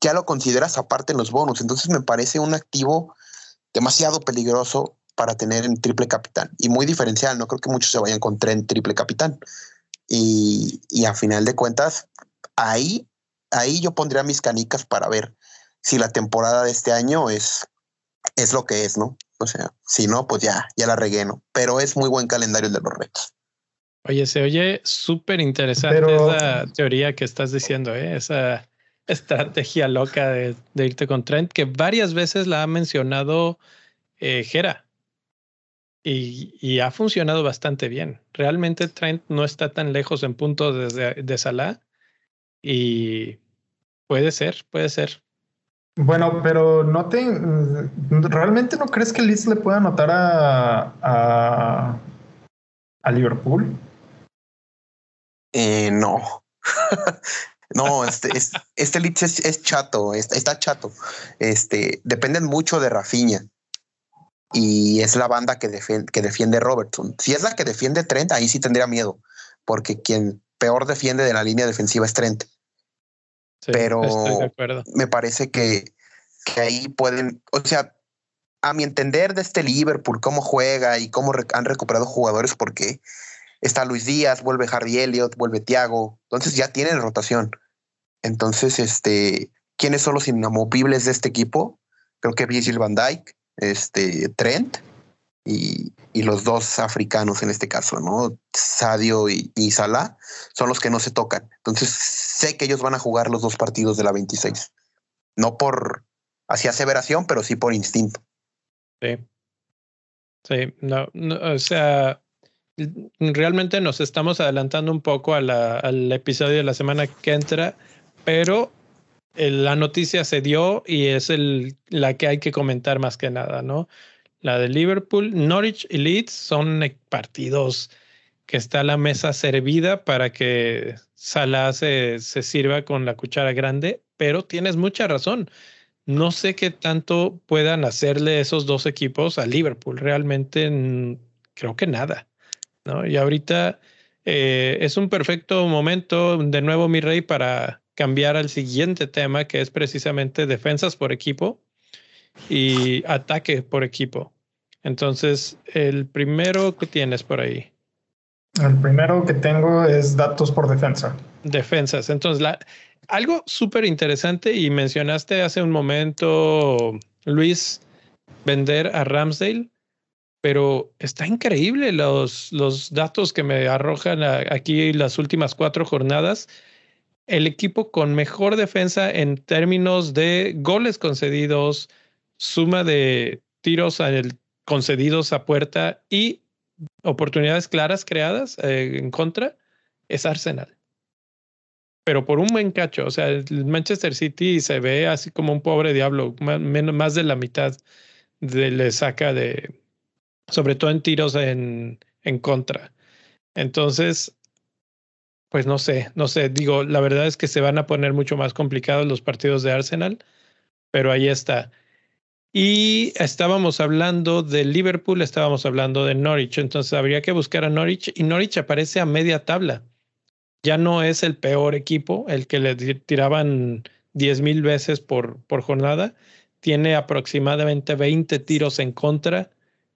ya lo consideras aparte en los bonus. Entonces me parece un activo demasiado peligroso para tener en triple capitán y muy diferencial. No creo que muchos se vayan con tren triple capitán. Y, y a final de cuentas, ahí, ahí yo pondría mis canicas para ver si la temporada de este año es, es lo que es, ¿no? O sea, si no, pues ya, ya la regué, ¿no? Pero es muy buen calendario el de los retos. Oye, se oye súper interesante esa teoría que estás diciendo, ¿eh? esa estrategia loca de, irte con Trent, que varias veces la ha mencionado eh, Jera. Y, y, ha funcionado bastante bien. Realmente Trent no está tan lejos en punto de, de Salah. Y puede ser, puede ser. Bueno, pero no te. ¿Realmente no crees que Leeds le pueda anotar a, a, Liverpool? Eh, no. *laughs* no, este, este Leeds es, chato, está, chato. Este, dependen mucho de Rafinha. Y es la banda que defiende, que defiende Robertson. Si es la que defiende Trent, ahí sí tendría miedo. Porque quien peor defiende de la línea defensiva es Trent pero me parece que, ahí pueden, o sea, a mi entender de este Liverpool, cómo juega y cómo han recuperado jugadores, porque está Luis Díaz, vuelve Harvey Elliott, vuelve Thiago, entonces ya tienen rotación. Entonces, este, ¿quiénes son los inamovibles de este equipo? Creo que Virgil van Dijk, este, Trent y, los dos africanos en este caso, ¿no? Sadio y, y, Salah son los que no se tocan. Entonces sé que ellos van a jugar los dos partidos de la 26. No por hacia aseveración, pero sí por instinto. Sí. Sí, no, o sea, realmente nos estamos adelantando un poco a la, al episodio de la semana que entra, pero la noticia se dio y es el, la que hay que comentar más que nada, ¿no? La de Liverpool, Norwich y Leeds son partidos que está la mesa servida para que Salah se, sirva con la cuchara grande, pero tienes mucha razón. No sé qué tanto puedan hacerle esos dos equipos a Liverpool. Realmente creo que nada. Y ahorita eh, es un perfecto momento, de nuevo, mi rey, para cambiar al siguiente tema, que es precisamente defensas por equipo y ataque por equipo. Entonces, el primero que tienes por ahí. El primero que tengo es datos por defensa. Defensas. Entonces, la, algo súper interesante y mencionaste hace un momento, Luis, vender a Ramsdale, pero está increíble los, los datos que me arrojan aquí las últimas cuatro jornadas. El equipo con mejor defensa en términos de goles concedidos, suma de tiros concedidos a puerta y oportunidades claras creadas eh, en contra es Arsenal. Pero por un buen cacho, o sea, el Manchester City se ve así como un pobre diablo, menos, más de la mitad de, le saca de, sobre todo en tiros en, en contra. Entonces, pues no sé, no sé, digo, la verdad es que se van a poner mucho más complicados los partidos de Arsenal, pero ahí está. Y estábamos hablando de Liverpool, estábamos hablando de Norwich, entonces habría que buscar a Norwich y Norwich aparece a media tabla. Ya no es el peor equipo, el que le tiraban 10 mil veces por, por jornada. Tiene aproximadamente 20 tiros en contra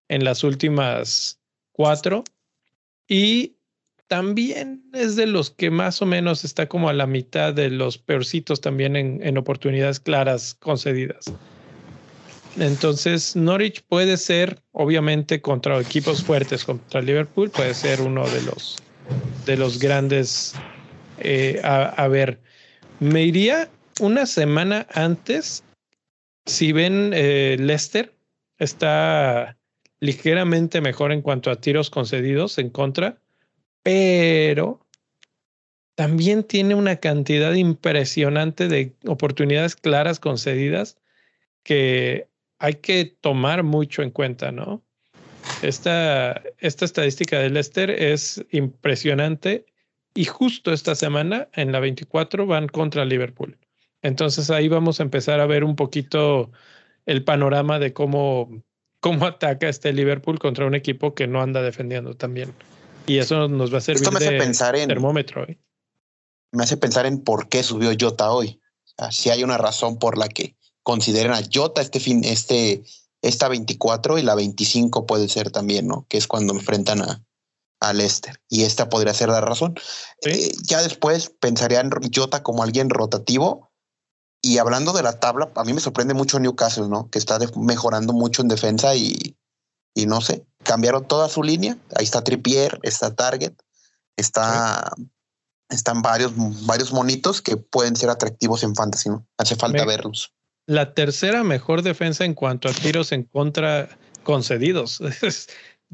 en las últimas cuatro. Y también es de los que más o menos está como a la mitad de los peorcitos también en, en oportunidades claras concedidas. Entonces, Norwich puede ser, obviamente, contra equipos fuertes, contra Liverpool, puede ser uno de los, de los grandes. Eh, a, ver, me iría una semana antes. Si ven, eh, Leicester está ligeramente mejor en cuanto a tiros concedidos en contra, pero también tiene una cantidad impresionante de oportunidades claras concedidas que hay que tomar mucho en cuenta, ¿no? Esta, esta estadística de Leicester es impresionante y justo esta semana, en la 24, van contra Liverpool. Entonces ahí vamos a empezar a ver un poquito el panorama de cómo, cómo *laughs* ataca este Liverpool contra un equipo que no anda defendiendo también. Y eso nos va a servir me de pensar en, termómetro. ¿eh? Me hace pensar en por qué subió Jota hoy. si hay una razón por la que consideren a Jota este fin, este, esta 24 y la 25 puede ser también, ¿no? Que es cuando enfrentan a, a Leicester. Y esta podría ser la razón. Eh, ya después pensaría en Jota como alguien rotativo. Y hablando de la tabla, a mí me sorprende mucho Newcastle, ¿no? Que está mejorando mucho en defensa y, y no sé, cambiaron toda su línea. Ahí está Trippier, está Target, está, están varios, varios monitos que pueden ser atractivos en fantasy, ¿no? Hace falta verlos la tercera mejor defensa en cuanto a tiros en contra concedidos. *laughs*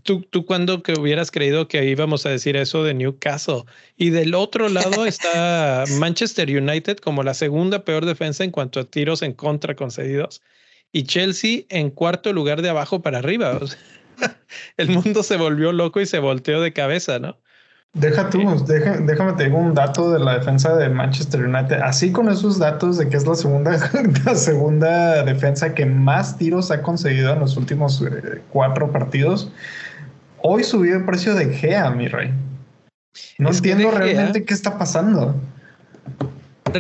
¿Tú, tú cuando que hubieras creído que íbamos a decir eso de Newcastle? Y del otro lado *laughs* está Manchester United como la segunda peor defensa en cuanto a tiros en contra concedidos. Y Chelsea en cuarto lugar de abajo para arriba. *laughs* el mundo se volvió loco y se volteó de cabeza, ¿no? Deja tú, déjame te digo un dato de la defensa de Manchester United. Así con esos datos de que es la segunda, *laughs* la segunda defensa que más tiros ha conseguido en los últimos eh, cuatro partidos. Hoy subió el precio de Gea, mi rey. No entiendo realmente qué está pasando.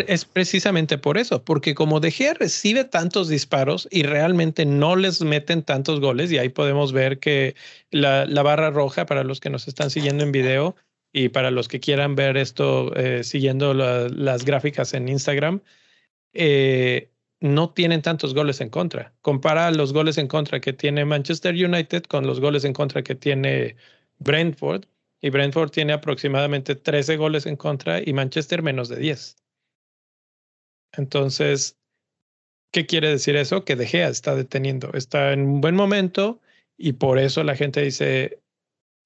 Es precisamente por eso, porque como De Gea recibe tantos disparos y realmente no les meten tantos goles, y ahí podemos ver que la, la barra roja, para los que nos están siguiendo en video, y para los que quieran ver esto eh, siguiendo las gráficas en Instagram, eh, no tienen tantos goles en contra. Compara los goles en contra que tiene Manchester United con los goles en contra que tiene Brentford. Y Brentford tiene aproximadamente 13 goles en contra y Manchester menos de 10. Entonces, ¿qué quiere decir eso? Que De Gea está deteniendo, está en un buen momento y por eso la gente dice,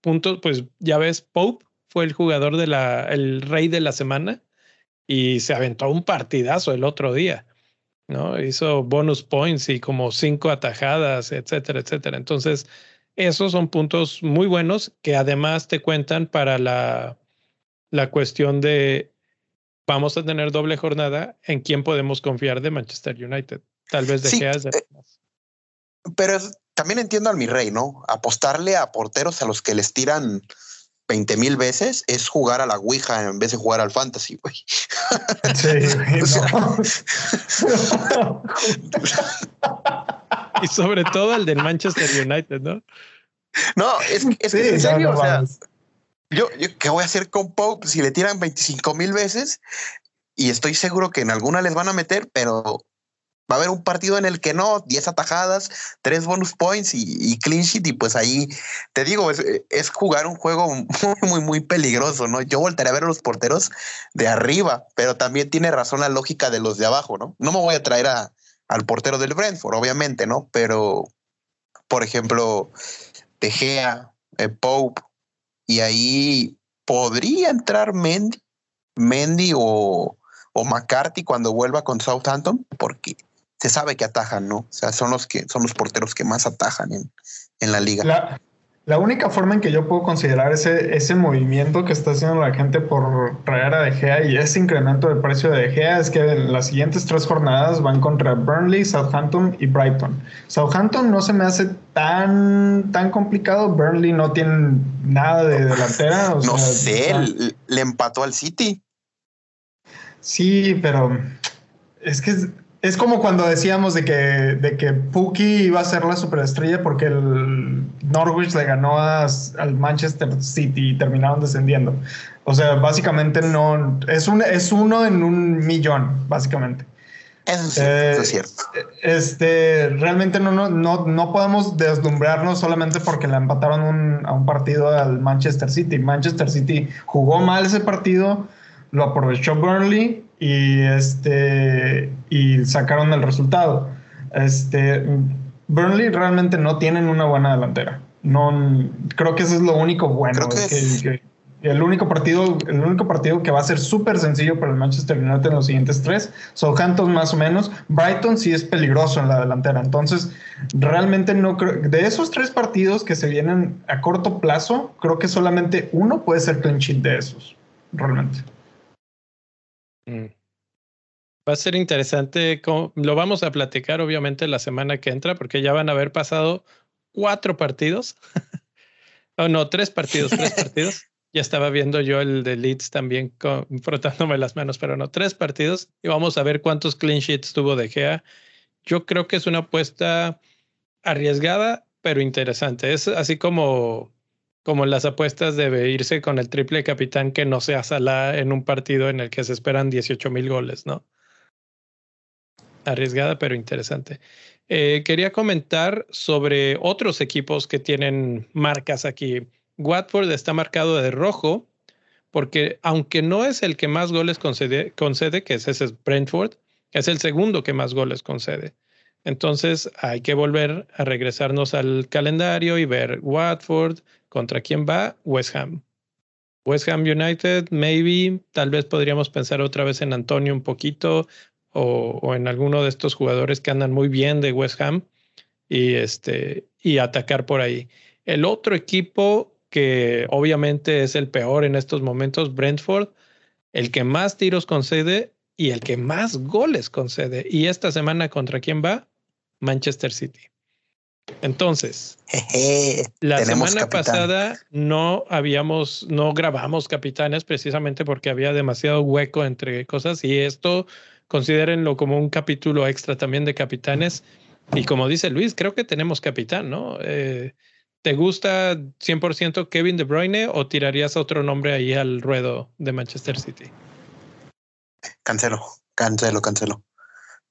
puntos, pues ya ves, Pope fue el jugador de la, el rey de la semana y se aventó un partidazo el otro día, ¿no? Hizo bonus points y como cinco atajadas, etcétera, etcétera. Entonces, esos son puntos muy buenos que además te cuentan para la, la cuestión de vamos a tener doble jornada en quién podemos confiar de Manchester United. Tal vez de eh, pero también entiendo al mi rey, ¿no? Apostarle a porteros a los que les tiran 20 mil veces es jugar a la Ouija en vez de jugar al fantasy, güey. *laughs* *laughs* y sobre todo el del Manchester United, ¿no? No, es, es que en serio, o sea, yo, yo, ¿qué voy a hacer con Pope si le tiran 25 mil veces? Y estoy seguro que en alguna les van a meter, pero va a haber un partido en el que no, 10 atajadas, 3 bonus points y, clean sheet. Y pues ahí te digo, es, jugar un juego *laughs* muy, muy, muy peligroso, ¿no? Yo voltaré a ver a los porteros de arriba, pero también tiene razón la lógica de los de abajo, ¿no? No me voy a traer a, al portero del Brentford, obviamente, ¿no? Pero, por ejemplo, De Gea, eh, Pope, y ahí podría entrar Mendy, Mendy o, o McCarthy cuando vuelva con Southampton, porque se sabe que atajan, ¿no? O sea, son los que son los porteros que más atajan en, en la liga. La, la, única forma en que yo puedo considerar ese, ese movimiento que está haciendo la gente por traer a De Gea y ese incremento del precio de De Gea es que en las siguientes tres jornadas van contra Burnley, Southampton y Brighton. Southampton no se me hace tan, tan complicado. Burnley no tiene nada de delantera. *laughs* no sé, le empató al City. Sí, pero es que es como cuando decíamos de que, de que Puki iba a ser la superestrella porque el Norwich le ganó al Manchester City y terminaron descendiendo. O sea, básicamente no es un es uno en un millón, básicamente. Eso, es eh, cierto. Este, realmente no, no, no, no podemos deslumbrarnos solamente porque le empataron a un partido al Manchester City. Manchester City jugó mal ese partido, lo aprovechó Burnley y, este, y sacaron el resultado. Este, Burnley realmente no tienen una buena delantera. No, creo que eso es lo único bueno. que, el único partido, el único partido que va a ser súper sencillo para el Manchester United en los siguientes tres. Southampton más o menos. Brighton sí es peligroso en la delantera. Entonces, realmente no creo. De esos tres partidos que se vienen a corto plazo, creo que solamente uno puede ser clean sheet de esos. Realmente. Mm. Va a ser interesante. Lo vamos a platicar, obviamente, la semana que entra, porque ya van a haber pasado cuatro partidos. *laughs* oh, no, tres partidos, tres *laughs* partidos. Ya estaba viendo yo el de Leeds también frotándome las manos, pero no, tres partidos y vamos a ver cuántos clean sheets tuvo De Gea. Yo creo que es una apuesta arriesgada, pero interesante. Es así como como las apuestas de irse con el triple capitán que no sea Salah en un partido en el que se esperan 18 mil goles, ¿no? Arriesgada, pero interesante. Eh, quería comentar sobre otros equipos que tienen marcas aquí. Watford está marcado de rojo porque aunque no es el que más goles concede, concede que es ese Brentford, es el segundo que más goles concede. Entonces hay que volver a regresarnos al calendario y ver Watford, ¿Contra quién va? West Ham. West Ham United, maybe, tal vez podríamos pensar otra vez en Antonio un poquito o, en alguno de estos jugadores que andan muy bien de West Ham y, este, y atacar por ahí. El otro equipo que obviamente es el peor en estos momentos, Brentford, el que más tiros concede y el que más goles concede. Y esta semana, ¿contra quién va? Manchester City. Entonces, la semana pasada no habíamos, no grabamos capitanes precisamente porque había demasiado hueco entre cosas y esto considérenlo como un capítulo extra también de capitanes. Y como dice Luis, creo que tenemos capitán, ¿no? Eh, ¿Te gusta 100% Kevin De Bruyne o tirarías otro nombre ahí al ruedo de Manchester City? Cancelo, cancelo, cancelo.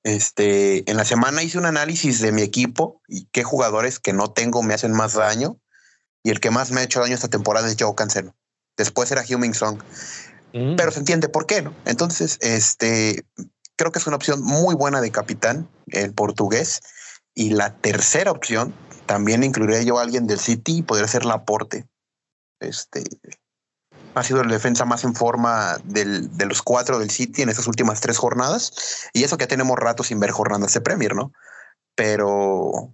Este, en la semana hice un análisis de mi equipo y qué jugadores que no tengo me hacen más daño. Y el que más me ha hecho daño esta temporada es Joe Cancelo. Después era Huming Song. Mm. Pero se entiende por qué, ¿no? Entonces, este, creo que es una opción muy buena de capitán, el portugués. Y la tercera opción, también incluiría yo a alguien del City y podría ser Laporte. Este, ha sido el defensa más en forma del, de los cuatro del City en estas últimas tres jornadas. Y eso que tenemos rato sin ver jornadas de Premier, ¿no? Pero,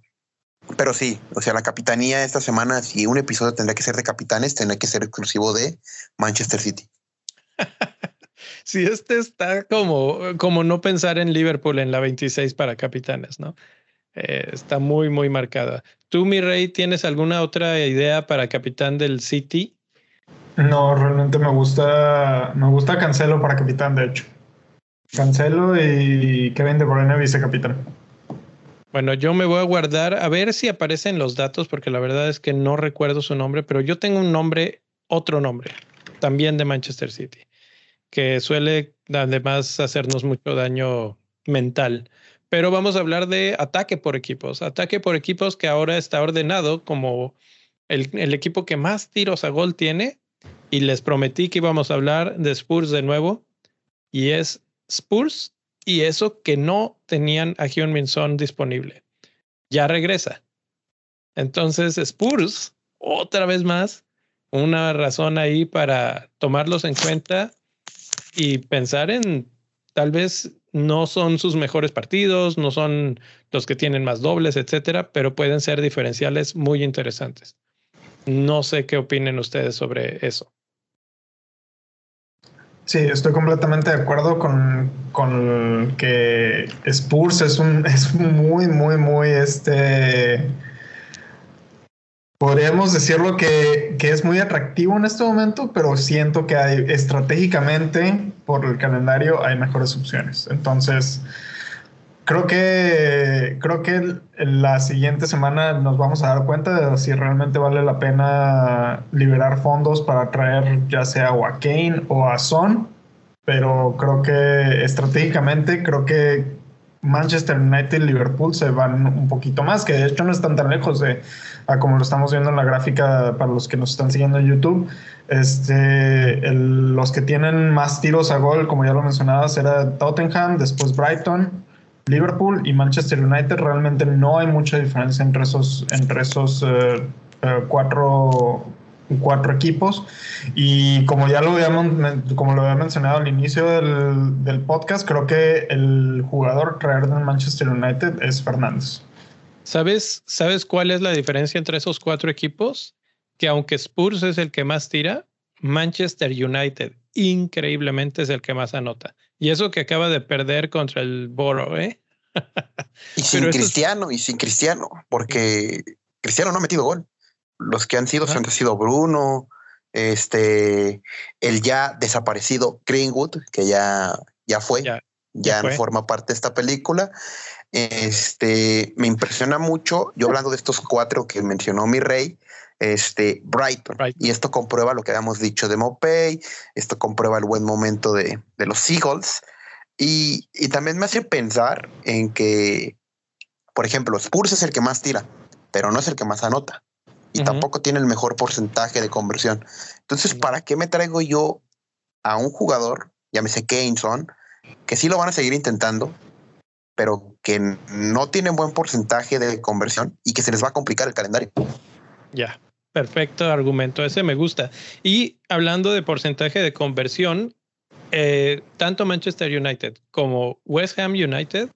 pero sí, o sea, la capitanía esta semana, si un episodio tendría que ser de capitanes, tendría que ser exclusivo de Manchester City. *laughs* sí, este está como, como no pensar en Liverpool en la 26 para capitanes, ¿no? Eh, está muy, muy marcada. ¿Tú, mi rey, tienes alguna otra idea para capitán del City? No, realmente me gusta, me gusta Cancelo para capitán, de hecho. Cancelo y Kevin De Bruyne vicecapitán. Bueno, yo me voy a guardar a ver si aparecen los datos, porque la verdad es que no recuerdo su nombre, pero yo tengo un nombre, otro nombre, también de Manchester City, que suele además hacernos mucho daño mental. Pero vamos a hablar de ataque por equipos, ataque por equipos que ahora está ordenado como el, el equipo que más tiros a gol tiene y les prometí que íbamos a hablar de Spurs de nuevo y es Spurs y eso que no tenían a Hyun Min Son disponible. Ya regresa. Entonces Spurs, otra vez más, una razón ahí para tomarlos en cuenta y pensar en tal vez no son sus mejores partidos, no son los que tienen más dobles, etcétera, pero pueden ser diferenciales muy interesantes. No sé qué opinen ustedes sobre eso. Sí, estoy completamente de acuerdo con, con que Spurs es un *laughs* es muy, muy, muy este. Podríamos decirlo que, que es muy atractivo en este momento, pero siento que hay estratégicamente por el calendario hay mejores opciones. Entonces, creo que creo que la siguiente semana nos vamos a dar cuenta de si realmente vale la pena liberar fondos para traer ya sea a Kane o a Son, pero creo que estratégicamente creo que Manchester United y Liverpool se van un poquito más, que de hecho no están tan lejos de como lo estamos viendo en la gráfica para los que nos están siguiendo en YouTube. Este, los que tienen más tiros a gol, como ya lo mencionabas, era Tottenham, después Brighton, Liverpool y Manchester United. Realmente no hay mucha diferencia entre esos, entre esos eh, eh, cuatro cuatro equipos. Y como ya lo habíamos, como lo había mencionado al inicio del, podcast, creo que el jugador traer del Manchester United es Fernández. ¿Sabes, ¿Sabes cuál es la diferencia entre esos cuatro equipos? Que aunque Spurs es el que más tira, Manchester United increíblemente es el que más anota. Y eso que acaba de perder contra el Boro, ¿eh? y *laughs* sin Cristiano, y sin Cristiano, porque Cristiano no ha metido gol. Los que han sido han sido Bruno, este, el ya desaparecido Greenwood, que ya, ya fue, ya, no forma parte de esta película. Este, me impresiona mucho, yo hablando de estos cuatro que mencionó mi rey, este, Brighton. Y esto comprueba lo que habíamos dicho de Mopey, esto comprueba el buen momento de, de los Eagles. Y, y, también me hace pensar en que, por ejemplo, Spurs es el que más tira, pero no es el que más anota y tampoco tiene el mejor porcentaje de conversión. Entonces, ¿para qué me traigo yo a un jugador, llámese Keyneson, que sí lo van a seguir intentando, pero que no tiene buen porcentaje de conversión y que se les va a complicar el calendario? Ya, perfecto argumento, ese me gusta. Y hablando de porcentaje de conversión, eh, tanto Manchester United como West Ham United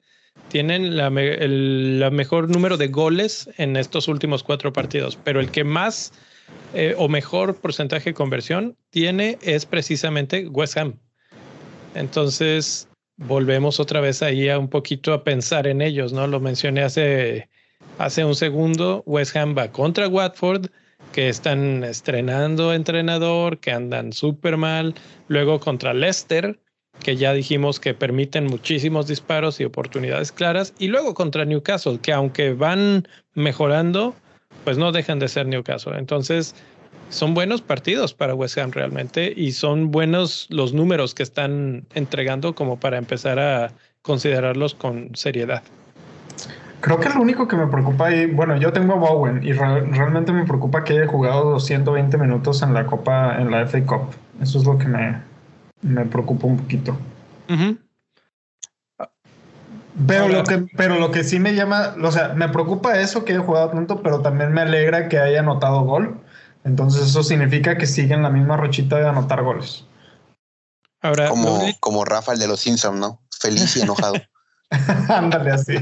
tienen la, el mejor número de goles en estos últimos cuatro partidos, pero el que más eh, o mejor porcentaje de conversión tiene es precisamente West Ham. Entonces, volvemos otra vez ahí a un poquito a pensar en ellos, ¿no? Lo mencioné hace, hace un segundo, West Ham va contra Watford, que están estrenando entrenador, que andan súper mal, luego contra Leicester, que ya dijimos que permiten muchísimos disparos y oportunidades claras, y luego contra Newcastle, que aunque van mejorando, pues no dejan de ser Newcastle. Entonces, son buenos partidos para West Ham realmente y son buenos los números que están entregando como para empezar a considerarlos con seriedad. Creo que lo único que me preocupa ahí, bueno, yo tengo a Bowen y realmente me preocupa que haya jugado 220 minutos en la Copa, en la FA Cup. Eso es lo que me, me preocupa un poquito. Pero lo, que, pero lo que sí me llama, o sea, me preocupa eso que haya jugado tanto, pero también me alegra que haya anotado gol. Entonces eso significa que siguen la misma rochita de anotar goles. Ahora, como, como Rafael de los Simpsons, ¿no? Feliz y enojado. *laughs* *laughs* Ándale así.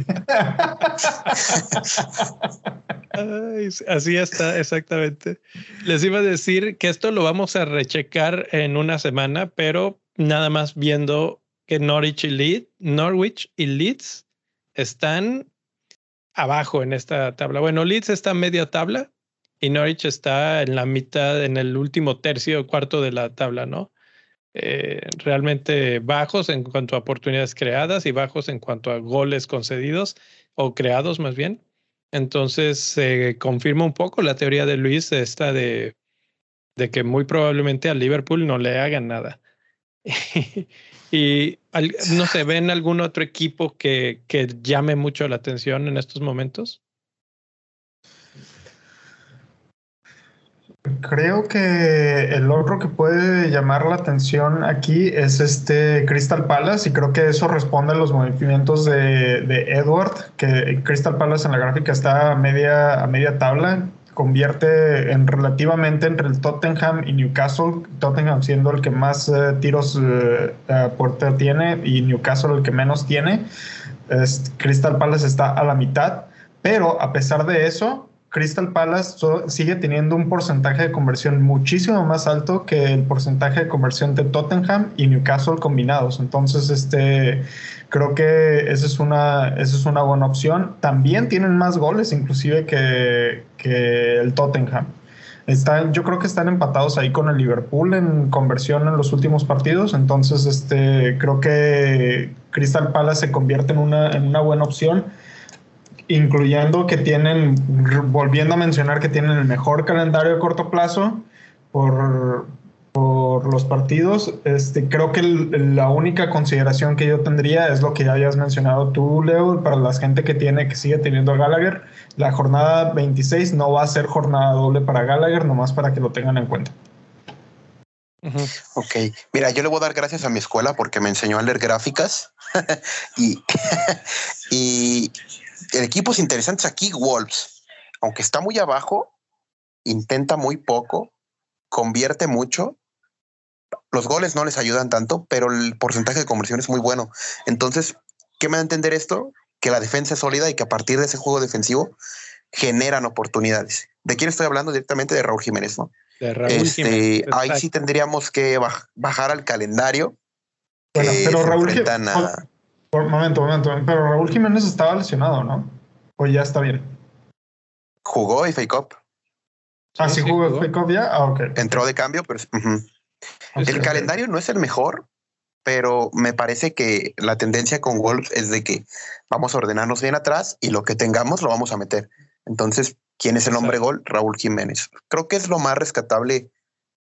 así está, exactamente. Les iba a decir que esto lo vamos a rechecar en una semana, pero nada más viendo que Norwich y, Leeds, Norwich y Leeds están abajo en esta tabla. Bueno, Leeds está en media tabla y Norwich está en la mitad, en el último tercio cuarto de la tabla, ¿no? Eh, realmente bajos en cuanto a oportunidades creadas y bajos en cuanto a goles concedidos o creados más bien. Entonces se confirma un poco la teoría de Luis esta de, de que muy probablemente a Liverpool no le hagan nada. *laughs* y no se ven algún otro equipo que, que llame mucho la atención en estos momentos. Creo que el otro que puede llamar la atención aquí es este Crystal Palace y creo que eso responde a los movimientos de, Edward, que Crystal Palace en la gráfica está a media, a media tabla, convierte en relativamente entre el Tottenham y Newcastle, Tottenham siendo el que más eh, tiros eh, a puerta tiene y Newcastle el que menos tiene. Crystal Palace está a la mitad, pero a pesar de eso, Crystal Palace sigue teniendo un porcentaje de conversión muchísimo más alto que el porcentaje de conversión de Tottenham y Newcastle combinados. Entonces, este, creo que esa es una, esa es una buena opción. También tienen más goles inclusive que, que el Tottenham. Están, yo creo que están empatados ahí con el Liverpool en conversión en los últimos partidos. Entonces, este, creo que Crystal Palace se convierte en una, en una buena opción, incluyendo que tienen, volviendo a mencionar que tienen el mejor calendario a corto plazo por, por los partidos. Este, creo que la única consideración que yo tendría es lo que ya habías mencionado tú, Leo, para la gente que tiene, que sigue teniendo a Gallagher. La jornada 26 no va a ser jornada doble para Gallagher, nomás para que lo tengan en cuenta. Ok, mira, yo le voy a dar gracias a mi escuela porque me enseñó a leer gráficas *laughs* y, *laughs* y equipos interesantes aquí, Wolves, aunque está muy abajo, intenta muy poco, convierte mucho los goles no les ayudan tanto, pero el porcentaje de conversión es muy bueno. Entonces, ¿qué me da a entender esto? Que la defensa es sólida y que a partir de ese juego defensivo generan oportunidades. ¿De quién estoy hablando? Directamente de Raúl Jiménez, ¿no? De Raúl este, Jiménez. Ahí sí tendríamos que bajar al calendario. Bueno, pero Raúl Jiménez. Por, momento, momento. Pero Raúl Jiménez estaba lesionado, ¿no? O ya está bien. Jugó y Fake Up. Ah, sí, jugó, Fake Up ya. Ah, ok. Entró de cambio, pero. El calendario no es el mejor, pero me parece que la tendencia con Wolves es de que vamos a ordenarnos bien atrás y lo que tengamos lo vamos a meter. Entonces, ¿quién es el hombre gol? Raúl Jiménez. Creo que es lo más rescatable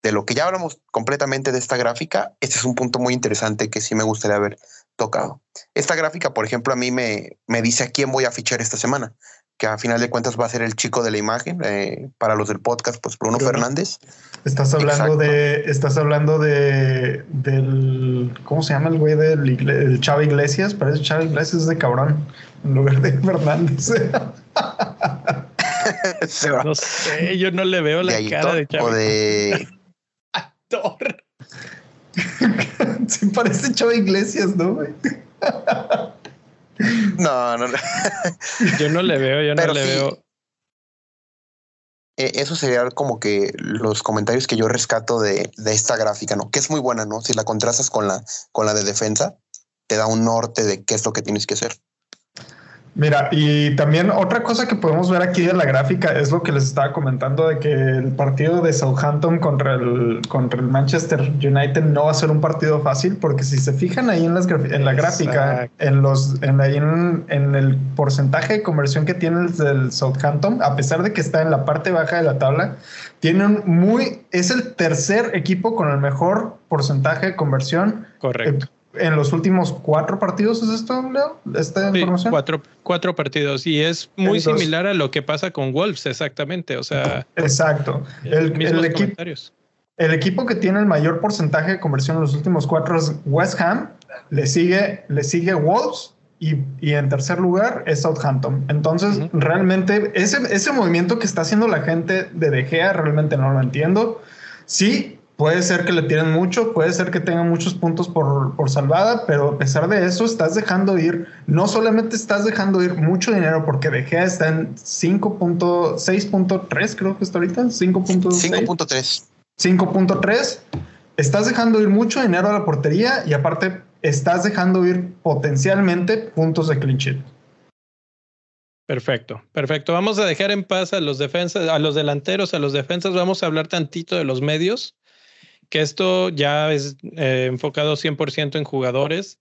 de lo que ya hablamos completamente de esta gráfica. Este es un punto muy interesante que sí me gustaría haber tocado. Esta gráfica, por ejemplo, a mí me, me dice a quién voy a fichar esta semana que a final de cuentas va a ser el chico de la imagen eh, para los del podcast, pues Bruno Fernández. Estás hablando de, estás hablando de del, ¿cómo se llama el güey del el Chava Iglesias? Parece Chava Iglesias de cabrón en lugar de Fernández. *laughs* no sé, yo no le veo la cara de Chava. O de actor. *laughs* *laughs* sí parece Chava Iglesias, ¿no? Güey? *laughs* No, no, Yo no le veo, yo no le veo. E, eso sería como que los comentarios que yo rescato de, de, esta gráfica, ¿no? Que es muy buena, ¿no? Si la contrastas con la, con la de defensa, te da un norte de qué es lo que tienes que hacer. Mira, y también otra cosa que podemos ver aquí en la gráfica es lo que les estaba comentando de que el partido de Southampton contra el, contra el Manchester United no va a ser un partido fácil porque si se fijan ahí en, las, en la gráfica, en, los, en, en, el porcentaje de conversión que tiene el del Southampton, a pesar de que está en la parte baja de la tabla, tienen muy, es el tercer equipo con el mejor porcentaje de conversión. Correcto en los últimos cuatro partidos, ¿es esto, Leo? ¿Esta información? Cuatro, cuatro partidos. Y es muy similar a lo que pasa con Wolves, exactamente. O sea. Exacto. El, el, equipo, el equipo que tiene el mayor porcentaje de conversión en los últimos cuatro es West Ham. Le sigue, le sigue Wolves. Y, y en tercer lugar es Southampton. Entonces, realmente, ese, ese movimiento que está haciendo la gente de De Gea, realmente no lo entiendo. Sí, Puede ser que le tienen mucho, puede ser que tengan muchos puntos por, por, salvada, pero a pesar de eso estás dejando ir, no solamente estás dejando ir mucho dinero porque De Gea está en 5.6.3, creo que está ahorita, 5.3. 5.3. Estás dejando ir mucho dinero a la portería y aparte estás dejando ir potencialmente puntos de clean sheet. Perfecto, perfecto. Vamos a dejar en paz a los defensas, a los delanteros, a los defensas. Vamos a hablar tantito de los medios que esto ya es eh, enfocado 100% en jugadores.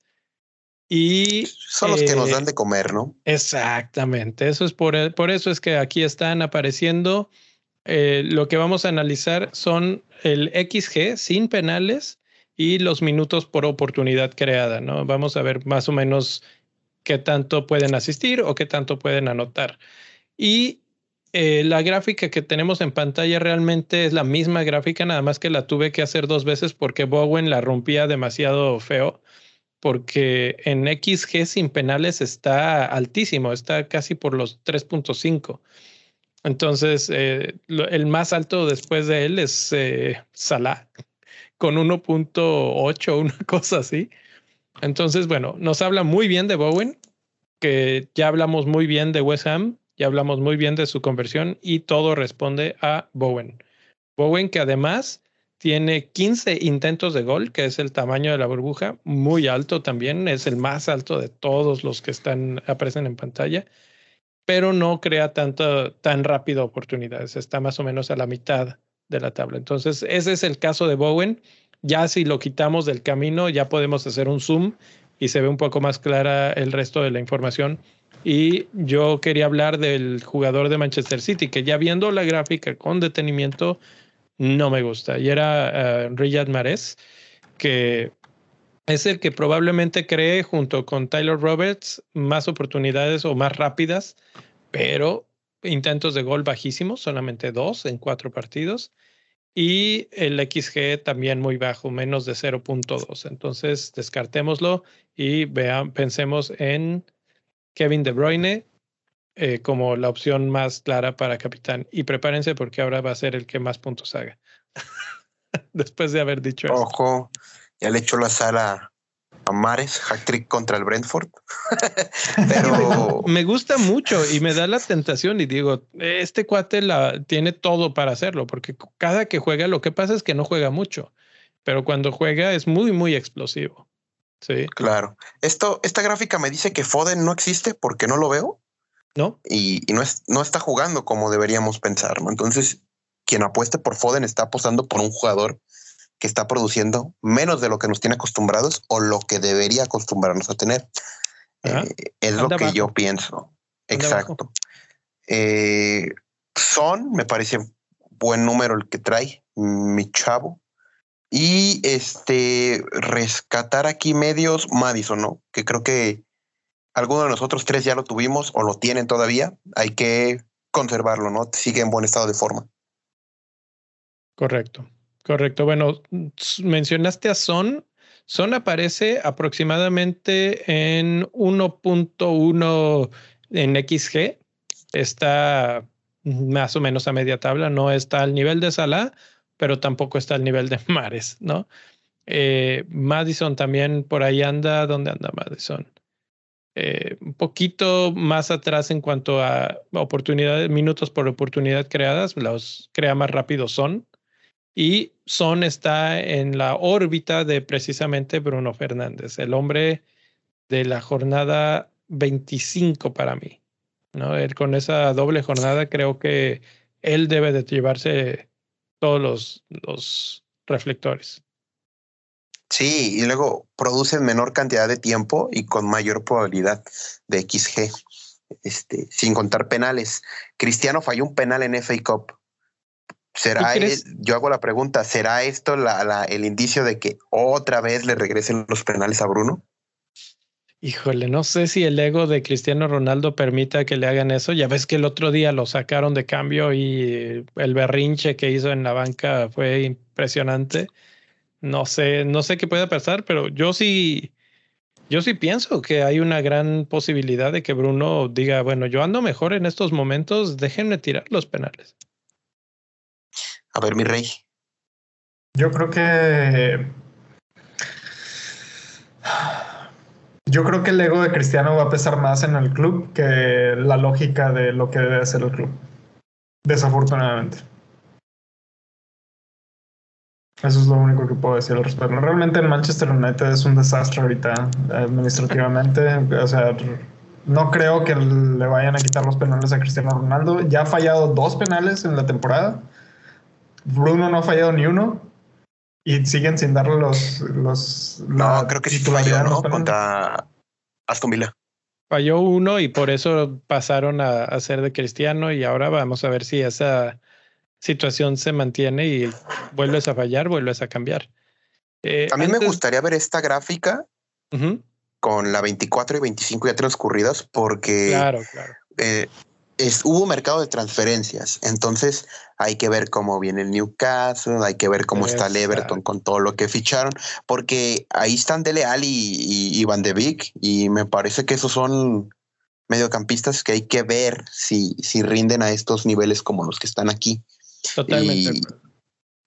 Y son los que nos dan eh, de comer, ¿no? Exactamente. Eso es por, por eso es que aquí están apareciendo. Eh, lo que vamos a analizar son el XG sin penales y los minutos por oportunidad creada, ¿no? Vamos a ver más o menos qué tanto pueden asistir o qué tanto pueden anotar. Y eh, la gráfica que tenemos en pantalla realmente es la misma gráfica, nada más que la tuve que hacer dos veces porque Bowen la rompía demasiado feo, porque en XG sin penales está altísimo, está casi por los 3.5. Entonces, eh, el más alto después de él es eh, Salah, con 1.8, una *laughs* cosa así. Entonces, bueno, nos habla muy bien de Bowen, que ya hablamos muy bien de West Ham, ya hablamos muy bien de su conversión y todo responde a Bowen. Bowen que además tiene 15 intentos de gol, que es el tamaño de la burbuja, muy alto también, es el más alto de todos los que están aparecen en pantalla. pero no crea tanto, tan rápido oportunidades. Está más o menos a la mitad de la tabla. Entonces, ese es el caso de Bowen. Ya si lo quitamos del camino, ya podemos hacer un zoom y se ve un poco más clara el resto de la información. Y yo quería hablar del jugador de Manchester City, que ya viendo la gráfica con detenimiento, no me gusta. Y era uh, Riyad Mahrez, que es el que probablemente cree junto con Tyler Roberts más oportunidades o más rápidas, pero intentos de gol bajísimos, solamente dos en cuatro partidos. Y el XG también muy bajo, menos de 0.2. Entonces, descartémoslo y vean, pensemos en Kevin De Bruyne eh, como la opción más clara para capitán. Y prepárense porque ahora va a ser el que más puntos haga. *laughs* Después de haber dicho eso. Ojo, ya le echó la sala a Mares, hack trick contra el Brentford. *laughs* Pero *laughs* me gusta mucho y me da la tentación y digo, este cuate la tiene todo para hacerlo, porque cada que juega lo que pasa es que no juega mucho, pero cuando juega es muy, muy explosivo. Sí. Claro. Esto, esta gráfica me dice que Foden no existe porque no lo veo. No. Y, no, es, no está jugando como deberíamos pensar. ¿no? Entonces, quien apueste por Foden está apostando por un jugador que está produciendo menos de lo que nos tiene acostumbrados o lo que debería acostumbrarnos a tener. Eh, es lo que yo pienso. Exacto. Eh, son, me parece buen número el que trae mi chavo. Y este rescatar aquí medios Madison, ¿no? Que creo que alguno de nosotros tres ya lo tuvimos o lo tienen todavía. Hay que conservarlo, ¿no? Sigue en buen estado de forma. Correcto. Correcto. Bueno, mencionaste a Son. Son aparece aproximadamente en 1.1 en XG. Está más o menos a media tabla. No está al nivel de Salah, pero tampoco está al nivel de *laughs* Mares, ¿no? Eh, Madison también por ahí anda. ¿Dónde anda Madison? Eh, un poquito más atrás en cuanto a oportunidades, minutos por oportunidad creadas. Los crea más rápido Son y Son está en la órbita de precisamente Bruno Fernández, el hombre de la jornada 25 para mí. ¿no? Él, con esa doble jornada creo que él debe de llevarse todos los, los reflectores. Sí, y luego produce menor cantidad de tiempo y con mayor probabilidad de XG, este, sin contar penales. Cristiano falló un penal en FA Cup ¿Será, yo hago la pregunta, ¿será esto la, el indicio de que otra vez le regresen los penales a Bruno? Híjole, no sé si el ego de Cristiano Ronaldo permita que le hagan eso. Ya ves que el otro día lo sacaron de cambio y el berrinche que hizo en la banca fue impresionante. No sé, no sé qué pueda pasar, pero yo sí, yo sí pienso que hay una gran posibilidad de que Bruno diga, bueno, yo ando mejor en estos momentos, déjenme tirar los penales. A ver, mi rey. Yo creo que. Yo creo que el ego de Cristiano va a pesar más en el club que la lógica de lo que debe hacer el club. Desafortunadamente. Eso es lo único que puedo decir al respecto. Realmente Manchester United es un desastre ahorita administrativamente. O sea, no creo que le vayan a quitar los penales a Cristiano Ronaldo. Ya ha fallado dos penales en la temporada. Bruno no ha fallado ni uno y siguen sin darle los. los no, creo que sí falló, ¿no? Contra Aston Villa. Falló uno y por eso pasaron a, ser de Cristiano y ahora vamos a ver si esa situación se mantiene y vuelves a fallar, vuelves a cambiar. Eh, a mí me gustaría ver esta gráfica con la 24 y 25 ya transcurridas porque claro, claro. Eh, es, hubo mercado de transferencias, entonces hay que ver cómo viene el Newcastle, hay que ver cómo está el Everton con todo lo que ficharon, porque ahí están Dele Alli y, Van de Beek, y me parece que esos son mediocampistas que hay que ver si, si rinden a estos niveles como los que están aquí. Totalmente.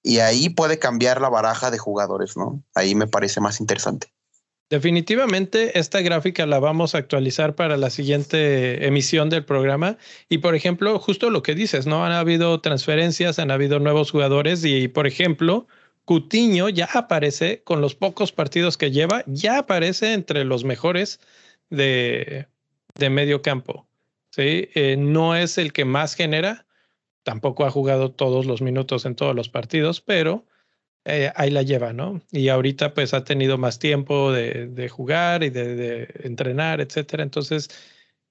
y ahí puede cambiar la baraja de jugadores, ¿no? Ahí me parece más interesante. Definitivamente esta gráfica la vamos a actualizar para la siguiente emisión del programa. Y por ejemplo, justo lo que dices, ¿no? Han habido transferencias, han habido nuevos jugadores y por ejemplo, Cutiño ya aparece con los pocos partidos que lleva, ya aparece entre los mejores de, de medio campo. ¿sí? Eh, no es el que más genera, tampoco ha jugado todos los minutos en todos los partidos, pero eh, ahí la lleva, ¿no? Y ahorita pues ha tenido más tiempo de, jugar y de, entrenar, etcétera. Entonces,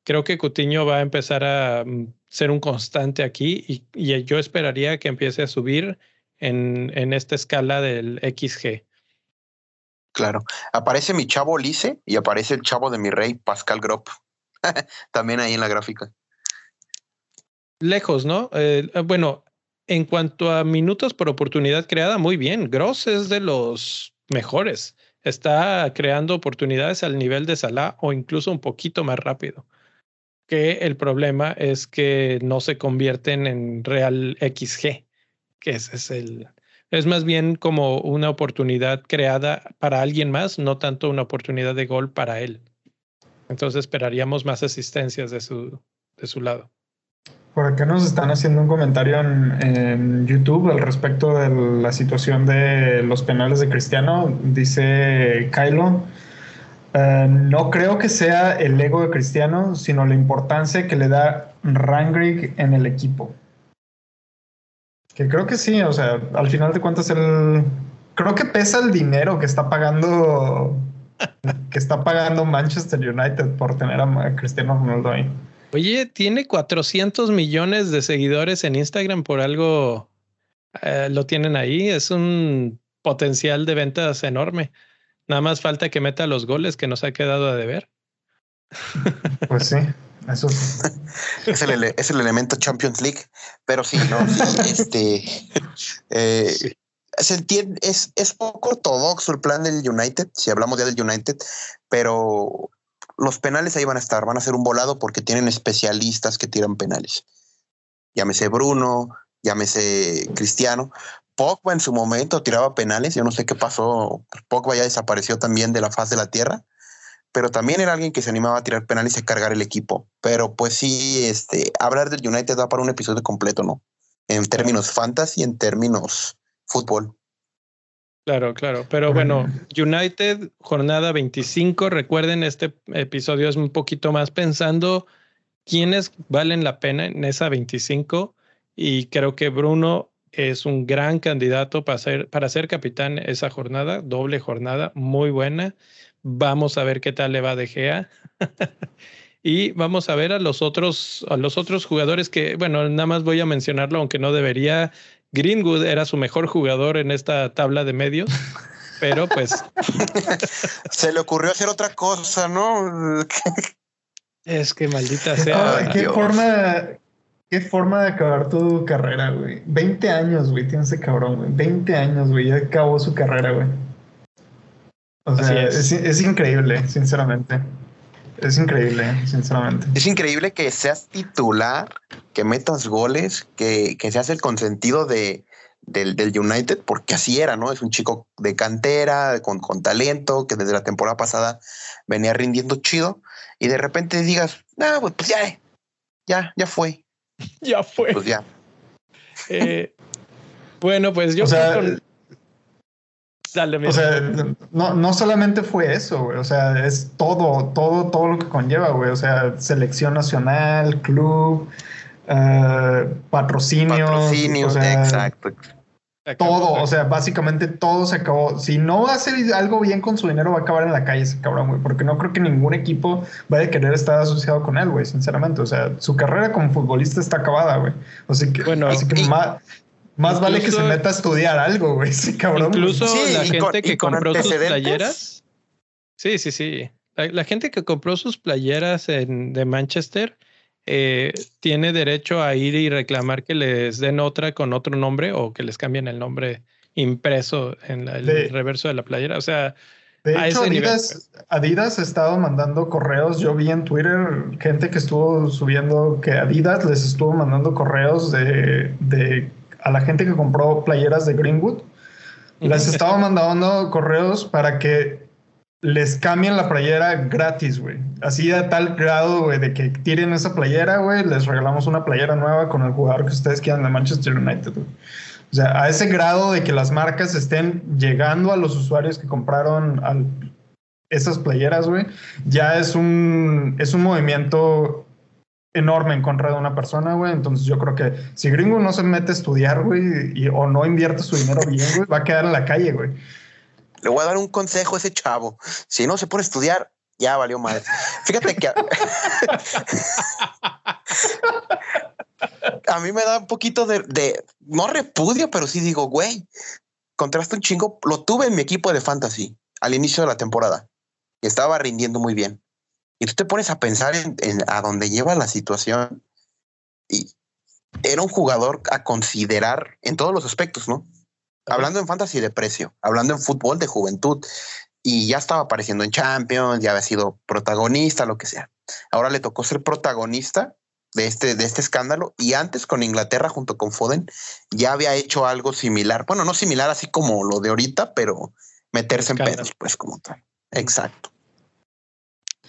creo que Cutiño va a empezar a mm, ser un constante aquí y, y yo esperaría que empiece a subir en, en esta escala del XG. Claro. Aparece mi chavo Lice y aparece el chavo de mi rey, Pascal Grop. *laughs* También ahí en la gráfica. Lejos, ¿no? Eh, eh, bueno, en cuanto a minutos por oportunidad creada, muy bien. Gross es de los mejores. Está creando oportunidades al nivel de Salah o incluso un poquito más rápido. Que el problema es que no se convierten en real XG, que es el, es más bien como una oportunidad creada para alguien más, no tanto una oportunidad de gol para él. Entonces esperaríamos más asistencias de su, de su lado. Por acá nos están haciendo un comentario en, YouTube al respecto de la situación de los penales de Cristiano. Dice Kylo, eh, no creo que sea el ego de Cristiano, sino la importancia que le da Rangrig en el equipo. Que creo que sí, o sea, al final de cuentas el... Creo que pesa el dinero que está pagando que está pagando Manchester United por tener a Cristiano Ronaldo ahí. Oye, tiene 400 millones de seguidores en Instagram por algo eh, lo tienen ahí. Es un potencial de ventas enorme. Nada más falta que meta los goles que nos ha quedado a deber. Pues sí, eso *laughs* es, el, es el elemento Champions League, pero sí, no, este, eh, se entiende, es, es poco ortodoxo el plan del United, si hablamos ya del United, pero los penales ahí van a estar, van a ser un volado porque tienen especialistas que tiran penales. Llámese Bruno, llámese Cristiano. Pogba en su momento tiraba penales, yo no sé qué pasó, Pogba ya desapareció también de la faz de la tierra, pero también era alguien que se animaba a tirar penales y a cargar el equipo. Pero pues sí, este, hablar del United da para un episodio completo, ¿no? En términos fantasy en términos fútbol. Claro, claro. Pero bueno, United, jornada 25. Recuerden, este episodio es un poquito más pensando quiénes valen la pena en esa 25. Y creo que Bruno es un gran candidato para ser, para ser capitán esa jornada, doble jornada, muy buena. Vamos a ver qué tal le va de Gea. *laughs* y vamos a ver a los otros, a los otros jugadores que, bueno, nada más voy a mencionarlo, aunque no debería. Greenwood era su mejor jugador en esta tabla de medios, pero pues. *laughs* Se le ocurrió hacer otra cosa, ¿no? es que maldita sea. ¿Qué forma, qué forma de acabar tu carrera, güey? 20 años, güey, tiene ese cabrón, güey. 20 años, güey, ya acabó su carrera, güey. O sea, es. es increíble, sinceramente. Es increíble, sinceramente. Es increíble que seas titular, que metas goles, que, que seas el consentido de, del, del, United, porque así era, ¿no? Es un chico de cantera, con, con talento, que desde la temporada pasada venía rindiendo chido, y de repente digas, no, pues, pues ya, ya, ya fue. Ya fue. Pues ya. Eh, bueno, pues yo o sea, no, no solamente fue eso, güey. O sea, es todo, todo, todo lo que conlleva, güey. O sea, selección nacional, club, uh, patrocinios. Patrocinios, exacto. Todo, o sea, básicamente todo se acabó. Si no va a hacer algo bien con su dinero, va a acabar en la calle ese cabrón, güey. Porque no creo que ningún equipo vaya a querer estar asociado con él, güey, sinceramente. O sea, su carrera como futbolista está acabada, güey. O sea que, bueno, así que más, más vale que se meta a estudiar algo, güey, sí, cabrón. Incluso la gente que compró sus playeras. Sí, sí, sí. La, gente que compró sus playeras en, de Manchester eh, tiene derecho a ir y reclamar que les den otra con otro nombre o que les cambien el nombre impreso en el reverso de la playera. O sea, de hecho, Adidas, Adidas, ha estado mandando correos. Yo vi en Twitter gente que estuvo subiendo que Adidas les estuvo mandando correos de, de a la gente que compró playeras de Greenwood, les estaba mandando correos para que les cambien la playera gratis, güey. Así a tal grado, güey, de que tiren esa playera, güey, les regalamos una playera nueva con el jugador que ustedes quieran de Manchester United, O sea, a ese grado de que las marcas estén llegando a los usuarios que compraron esas playeras, güey, ya es un, es un movimiento enorme en contra de una persona, güey. Entonces yo creo que si Gringo no se mete a estudiar, güey, o no invierte su dinero bien, güey, va a quedar en la calle, güey. Le voy a dar un consejo a ese chavo. Si no se pone a estudiar, ya valió madre. Fíjate que a, *laughs* mí me da un poquito de, de, no repudio, pero sí digo, güey, contraste un chingo. Lo tuve en mi equipo de fantasy al inicio de la temporada estaba rindiendo muy bien. Y tú te pones a pensar en, a dónde lleva la situación y era un jugador a considerar en todos los aspectos, ¿no? Hablando en fantasy de precio, hablando en fútbol de juventud y ya estaba apareciendo en Champions, ya había sido protagonista, lo que sea. Ahora le tocó ser protagonista de este, de este escándalo y antes con Inglaterra junto con Foden ya había hecho algo similar. Bueno, no similar así como lo de ahorita, pero meterse en pedos, pues como tal. Exacto.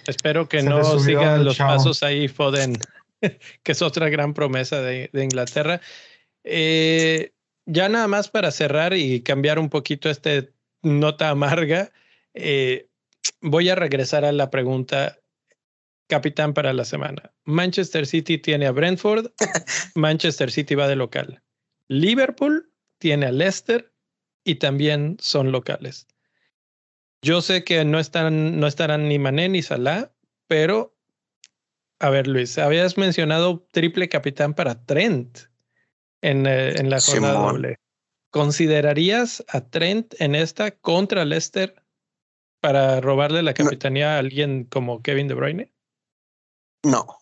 Espero que no sigan los pasos ahí, Foden, *laughs* que es otra gran promesa de, Inglaterra. Eh, ya nada más para cerrar y cambiar un poquito este nota amarga, eh, voy a regresar a la pregunta capitán para la semana. Manchester City tiene a Brentford, *laughs* Manchester City va de local. Liverpool tiene a Leicester y también son locales. Yo sé que no, están, no estarán ni Mané ni Salah, pero a ver, Luis, habías mencionado triple capitán para Trent en, eh, en la jornada doble. ¿Considerarías a Trent en esta contra Leicester para robarle la capitanía a alguien como Kevin De Bruyne? No.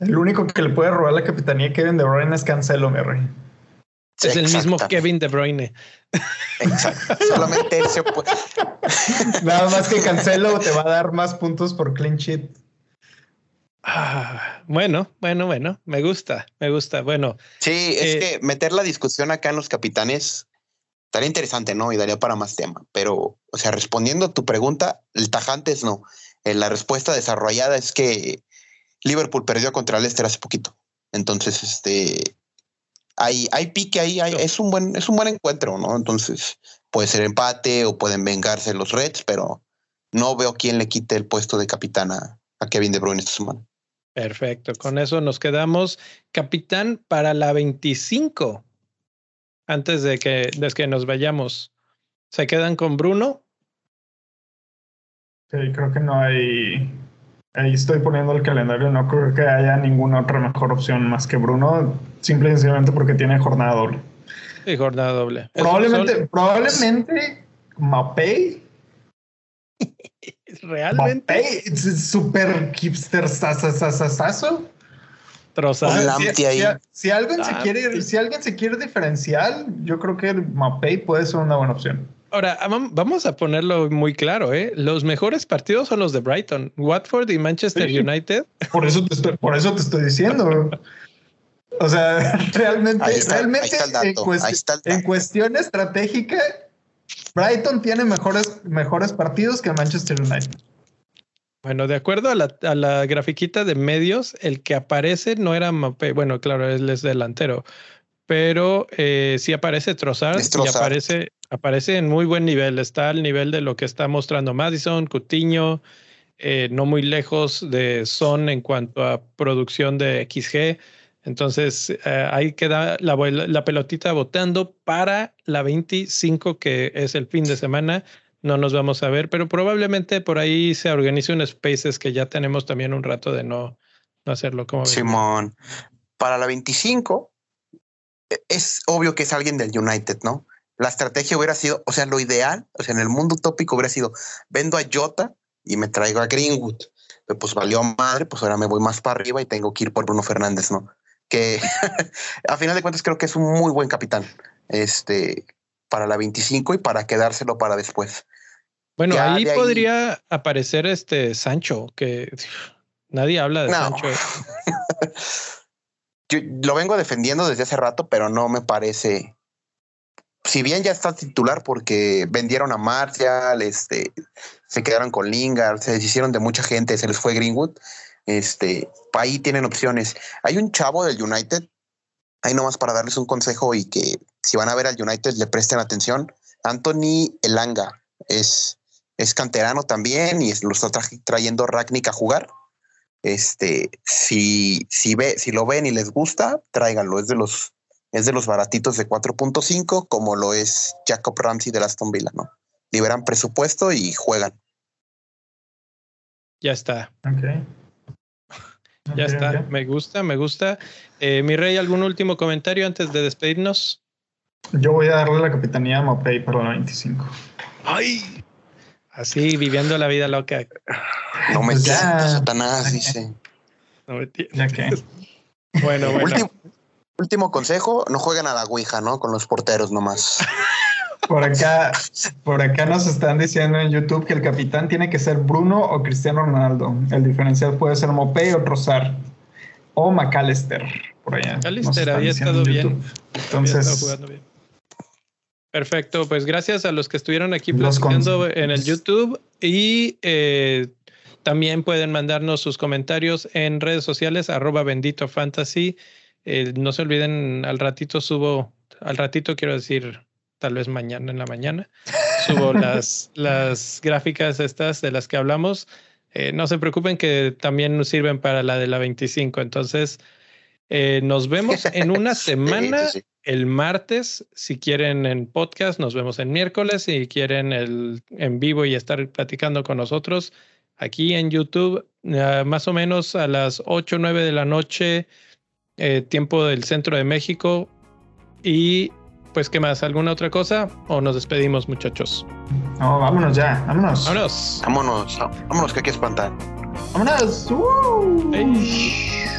El único que le puede robar la capitanía a Kevin De Bruyne es Cancelo, mi rey. Es el mismo Kevin De Bruyne. Exacto. *laughs* Solamente él se puede. Nada más que Cancelo te va a dar más puntos por clean sheet. Ah, bueno, bueno, bueno, me gusta, me gusta. Bueno, sí, es eh, que meter la discusión acá en los capitanes estaría interesante, ¿no? Y daría para más tema. Pero, o sea, respondiendo a tu pregunta, el tajante es no. Eh, la respuesta desarrollada es que Liverpool perdió contra Leicester hace poquito. Entonces, este, hay, hay pique ahí, es, un buen, es un buen encuentro, ¿no? Entonces puede ser empate o pueden vengarse los Reds, pero no veo quién le quite el puesto de capitán a, Kevin De Bruyne esta semana. Perfecto, con eso nos quedamos capitán para la 25. Antes de que, de que nos vayamos, ¿se quedan con Bruno? Sí, creo que no hay Ahí estoy poniendo el calendario, no creo que haya ninguna otra mejor opción más que Bruno, simple y sencillamente porque tiene jornada doble. Sí, jornada doble. Probablemente, probablemente Mapei. *laughs* Realmente. Mapei, super hipster sasasasasazo. Si, alguien se quiere, si alguien se quiere diferenciar, yo creo que Mapei puede ser una buena opción. Ahora, vamos a ponerlo muy claro, ¿eh? Los mejores partidos son los de Brighton, Watford y Manchester United. Por eso te estoy, por eso te estoy diciendo. O sea, *laughs* realmente, realmente en, cuestión estratégica, Brighton tiene mejores, mejores partidos que Manchester United. Bueno, de acuerdo a la, a la grafiquita de medios, el que aparece no era Mbappé. Bueno, claro, él es delantero, pero eh, sí aparece Trossard, y aparece, aparece en muy buen nivel. Está al nivel de lo que está mostrando Madison, Cutiño, eh, no muy lejos de Son en cuanto a producción de XG. Entonces eh, ahí queda la, la pelotita votando para la 25, que es el fin de semana. No nos vamos a ver, pero probablemente por ahí se organice un Spaces que ya tenemos también un rato de no, no hacerlo. como Simón, para la 25 es obvio que es alguien del United, ¿no? La estrategia hubiera sido, o sea, lo ideal, o sea, en el mundo utópico hubiera sido, vendo a Jota y me traigo a Greenwood. Pero pues valió madre, pues ahora me voy más para arriba y tengo que ir por Bruno Fernández, ¿no? Que *laughs* a final de cuentas creo que es un muy buen capitán este, para la 25 y para quedárselo para después. Bueno, ahí podría aparecer este Sancho, que nadie habla de Sancho. *laughs* yo lo vengo defendiendo desde hace rato, pero no me parece. Si bien ya está titular porque vendieron a Martial, este, se quedaron con Lingard, se deshicieron de mucha gente, se les fue Greenwood. Este, ahí tienen opciones. Hay un chavo del United, ahí nomás para darles un consejo y que si van a ver al United le presten atención. Anthony Elanga es, es canterano también y lo está trayendo Ragnick a jugar Este, si, si, ve, si lo ven y les gusta, tráiganlo. Es de los, es de los baratitos de 4.5, como lo es Jacob Ramsey de Aston Villa, ¿no? Liberan presupuesto y juegan. Ya está. Ok. *laughs* Ya está. Me gusta, me gusta. Eh, mi rey, ¿algún último comentario antes de despedirnos? Yo voy a darle la capitanía a Mopey para la 25. ¡Ay! Así, viviendo la vida loca. No me Pues ya. siento, Satanás, dice. No me entiendes. Ya que. *laughs* Bueno, bueno. Último, último consejo, no jueguen a la Ouija, ¿no? Con los porteros nomás. Por acá, por acá nos están diciendo en YouTube que el capitán tiene que ser Bruno o Cristiano Ronaldo. El diferencial puede ser Mopey o Trossard. O McAllister, por allá. McAllister había estado en bien. YouTube. Había estado Entonces, jugando bien. Perfecto, pues gracias a los que estuvieron aquí platicando en el YouTube y eh, también pueden mandarnos sus comentarios en redes sociales, arroba bendito fantasy. Eh, no se olviden, al ratito subo, al ratito quiero decir, tal vez mañana en la mañana, subo *laughs* las, las gráficas estas de las que hablamos. Eh, no se preocupen que también nos sirven para la de la 25. Entonces, eh, nos vemos en *laughs* una semana Sí, sí, sí. el martes. Si quieren en podcast, nos vemos el miércoles. Si quieren el en vivo y estar platicando con nosotros aquí en YouTube, eh, más o menos a las 8 o 9 de la noche, eh, tiempo del centro de México. Y pues, ¿qué más? ¿Alguna otra cosa? ¿O nos despedimos, muchachos? no, vámonos ya, vámonos. Vámonos. Vámonos, vámonos que hay que espantar. Vámonos. ¡Uh! Hey.